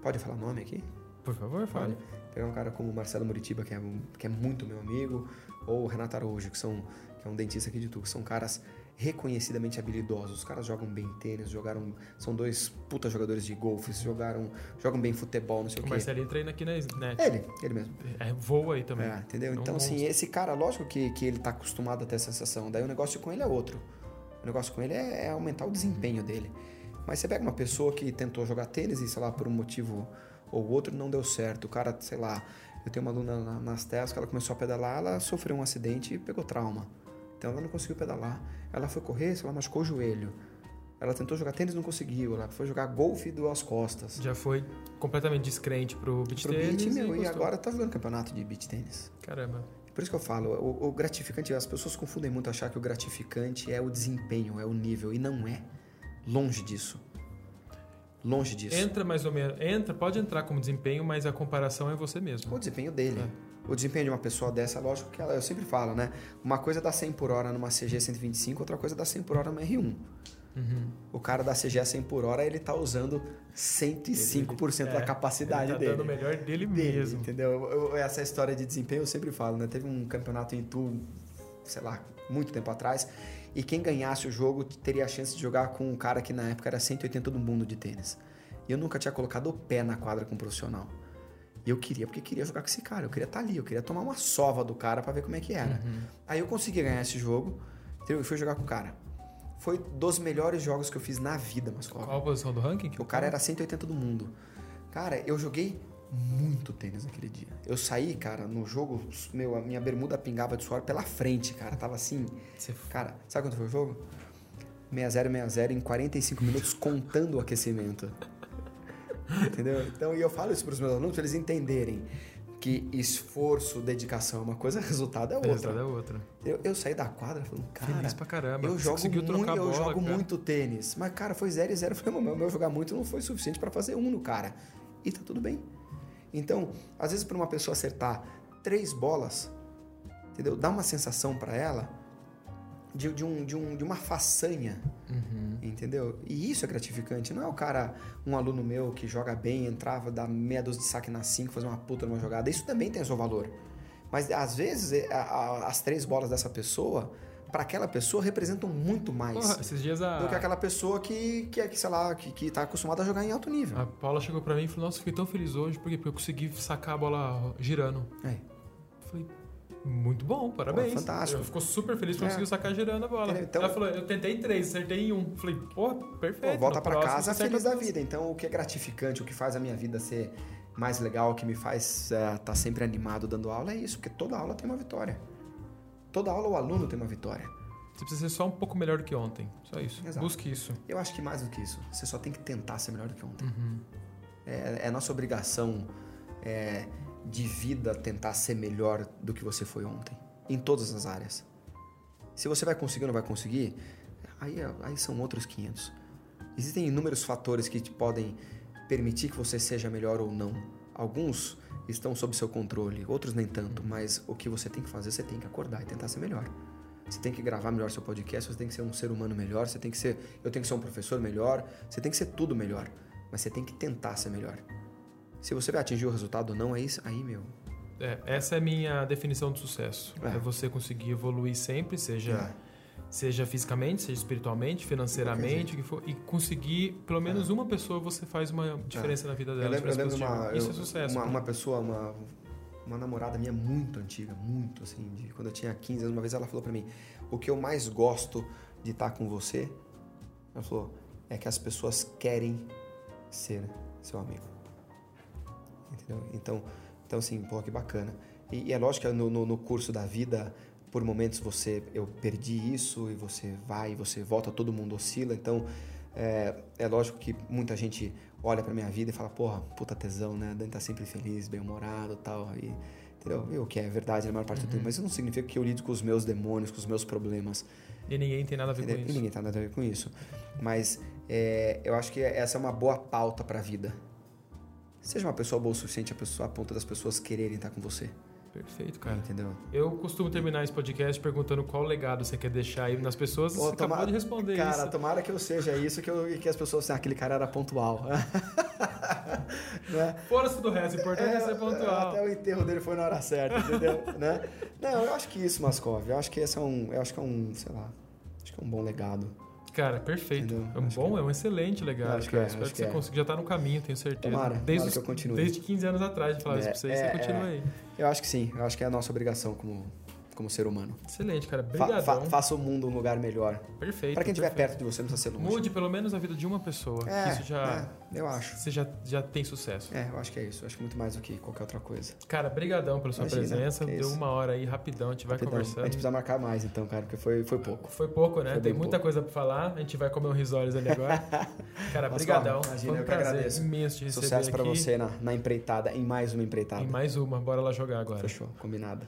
pode falar nome aqui? Por favor, fale. Pegar um cara como o Marcelo Muritiba, que é, que é muito meu amigo, ou o Renato Araújo, que, são, que é um dentista aqui de Tu, que são caras reconhecidamente habilidosos. Os caras jogam bem tênis, jogaram. São dois puta jogadores de golfe, jogaram, jogam bem futebol, não sei o, O quê. Marcelinho treina aqui na net. Ele, ele mesmo. É, voa aí também. É, entendeu? É um então, assim, esse cara, lógico que, que ele tá acostumado a ter essa sensação. Daí o negócio com ele é outro. O negócio com ele é, é aumentar o desempenho dele. Mas você pega uma pessoa que tentou jogar tênis e, sei lá, por um motivo ou outro não deu certo. O cara, sei lá, eu tenho uma aluna na- nas terras que ela começou a pedalar, ela sofreu um acidente e pegou trauma. Então ela não conseguiu pedalar. Ela foi correr, lá, machucou o joelho. Ela tentou jogar tênis não conseguiu. Ela foi jogar golfe e doeu as costas. Já foi completamente descrente pro beach Pro tênis. beach, meu, e gostou. agora tá jogando campeonato de beach tênis. Caramba. Por isso que eu falo, o, o gratificante, as pessoas confundem muito achar que o gratificante é o desempenho, é o nível, e não é. Longe disso. Longe disso. Entra mais ou menos. Entra, pode entrar como desempenho, mas a comparação é você mesmo. O desempenho dele. O desempenho de uma pessoa dessa, lógico que ela, eu sempre falo, né? Uma coisa dá 100 por hora numa CG 125, outra coisa dá 100 por hora numa R1. Uhum. O cara da CG a 100 por hora, ele tá usando 105% da É, capacidade ele tá dele. dando o melhor dele, dele, mesmo. Entendeu? Eu- eu- essa história de desempenho eu sempre falo, né? Teve um campeonato em Tu, sei lá, muito tempo atrás, e quem ganhasse o jogo teria a chance de jogar com um cara que na época era 180 do mundo de tênis. E eu nunca tinha colocado o pé na quadra com um profissional. E eu queria, porque eu queria jogar com esse cara, eu queria estar ali, eu queria tomar uma sova do cara pra ver como é que era. Aí eu consegui ganhar esse jogo? E fui jogar com o cara. Foi dos melhores jogos que eu fiz na vida, Mascova. Qual a posição do ranking? O cara era 180 do mundo. Cara, eu joguei muito tênis naquele dia. Eu saí, cara, no jogo, meu, a minha bermuda pingava de suor pela frente, cara. Tava assim. Você- Cara, sabe quanto foi o jogo? 6-0, 6-0 em 45 minutos contando o aquecimento. Entendeu? Então, e eu falo isso pros meus alunos pra eles entenderem que esforço, dedicação é uma coisa, resultado é outra. resultado é outra. Eu, eu saí da quadra falando, cara, Feliz pra caramba. eu jogo, muito, trocar a eu bola, jogo cara. muito tênis. Mas, cara, foi 0 e 0. Foi, meu, meu jogar muito não foi suficiente pra fazer um no cara. E tá tudo bem. Então, às vezes, pra uma pessoa acertar três bolas, entendeu? Dá uma sensação pra ela de, de, um, de, um, de uma façanha, Uhum. entendeu? E isso é gratificante. Não é o cara, um aluno meu que joga bem, entrava, dá meia dúzia de saque na 5, fazer uma puta numa jogada. Isso também tem o seu valor. Mas às vezes é, a- a- as três bolas dessa pessoa, para aquela pessoa, representam muito mais Porra, esses dias a, do que aquela pesua que, que, é, que sei lá, que, que tá acostumada a jogar em alto nível. a Paula chegou pra mim e falou: Nossa, fiquei tão feliz hoje porque, porque eu consegui sacar a bola girando. É. Falei, muito bom, parabéns. Pô, fantástico. Eu ficou super feliz que É. conseguiu sacar girando a bola. Entendeu? Então- Ela falou, eu tentei três, acertei em um. Falei, pô, perfeito. Pô, volta próximo casa feliz da vida. Então, o que é gratificante, o que faz a minha vida ser mais legal, o que me faz estar sempre animado dando aula é isso, porque toda aula tem uma vitória. Toda aula o aluno tem uma vitória. Você precisa ser só um pouco melhor do que ontem. Só isso. Exato. Busque isso. Eu acho que mais do que isso, você só tem que tentar ser melhor do que ontem. Uhum. É, é nossa obrigação é, de vida tentar ser melhor do que você foi ontem, em todas as áreas. Se você vai conseguir ou não vai conseguir, aí, é- aí são outros 500. Existem inúmeros fatores que te podem permitir que você seja melhor ou não. Alguns estão sob seu controle, outros nem tanto, mas o que você tem que fazer, você tem que acordar e tentar ser melhor. Você tem que gravar melhor seu podcast, você tem que ser um ser humano melhor, você tem que ser, eu tenho que ser um professor melhor, você tem que ser tudo melhor, mas você tem que tentar ser melhor. Se você vai atingir o resultado ou não, aí, aí meu, É, essa é a minha definição de sucesso. É. É, você conseguir evoluir sempre, seja, É. seja fisicamente, seja espiritualmente, financeiramente, o que for, e conseguir, pelo menos uma pessoa, você faz uma diferença na vida Eu dela. lembro, eu uma, Isso eu- é sucesso. uma, uma pessoa, uma, uma namorada minha muito antiga, muito assim, de quando eu tinha 15 anos, uma vez ela falou pra mim: O que eu mais gosto de estar com você, ela falou, é que as pessoas querem ser seu amigo. Entendeu? Então, então assim, pô, que bacana. E, e é lógico que no, no, no curso da vida, por momentos você eu perdi isso e você vai e você volta, todo mundo oscila. Então é, é lógico que muita gente olha para minha vida e fala, porra, puta tesão, né? Dani tá sempre feliz, bem-humorado tal. E, entendeu? E o que é verdade na maior parte do tempo. Mas isso não significa que eu lido com os meus demônios, com os meus problemas. E ninguém tem nada a ver entendeu? com isso. E ninguém tem nada a ver com isso. Mas é, eu acho que essa é uma boa pauta pra vida. Seja uma pessoa boa o suficiente a, pessoa, a ponto das pessoas quererem estar com você. Perfeito, cara. Entendeu? Eu costumo terminar esse podcast perguntando qual legado você quer deixar aí nas pessoas. Pô, você acabou tomara- de responder Cara, isso. tomara que eu seja isso, que, eu, que as pessoas assim, "Ah, aquele cara era pontual. né? Fora-se do resto, o importante é, ser pontual. Até o enterro dele foi na hora certa, entendeu? né? Não, eu acho que isso, Mascov. Eu acho que esse é um. Eu acho que é um, sei lá. Acho que é um bom legado. Cara, perfeito. Entendeu? É um Acho bom, que- é um excelente legado, Acho que é, Espero acho que você que é. consiga. Já tá no caminho, tenho certeza. Tomara, desde, tomara que eu continue. desde 15 anos atrás de falar isso É, pra você e é, você é. continua aí. Eu acho que sim. Eu acho que é a nossa obrigação como, como ser humano. Excelente, cara. Fa- Obrigadão. fa- faça o mundo um lugar melhor. Perfeito. Pra quem estiver perto de você, não precisa ser longe. Mude pelo menos a vida de uma pessoa. É, isso já. é, eu acho. Você já, já tem sucesso. É, eu acho que é isso. Eu acho muito mais do que qualquer outra coisa. Cara, brigadão pela sua Imagina, presença. que Deu isso. uma hora aí, rapidão, a gente vai Rapidão. A conversando. gente precisa marcar mais, então, cara, porque foi, foi pouco. Foi pouco, né? Foi Tem muita pouco. coisa pra falar. A gente vai comer um risoles ali agora. Cara, Mas, brigadão. Imagina, Foi um eu que agradeço. imenso te receber Sucesso pra aqui. você na, na empreitada, em mais uma empreitada. Em mais uma. Bora lá jogar agora. Fechou, combinado.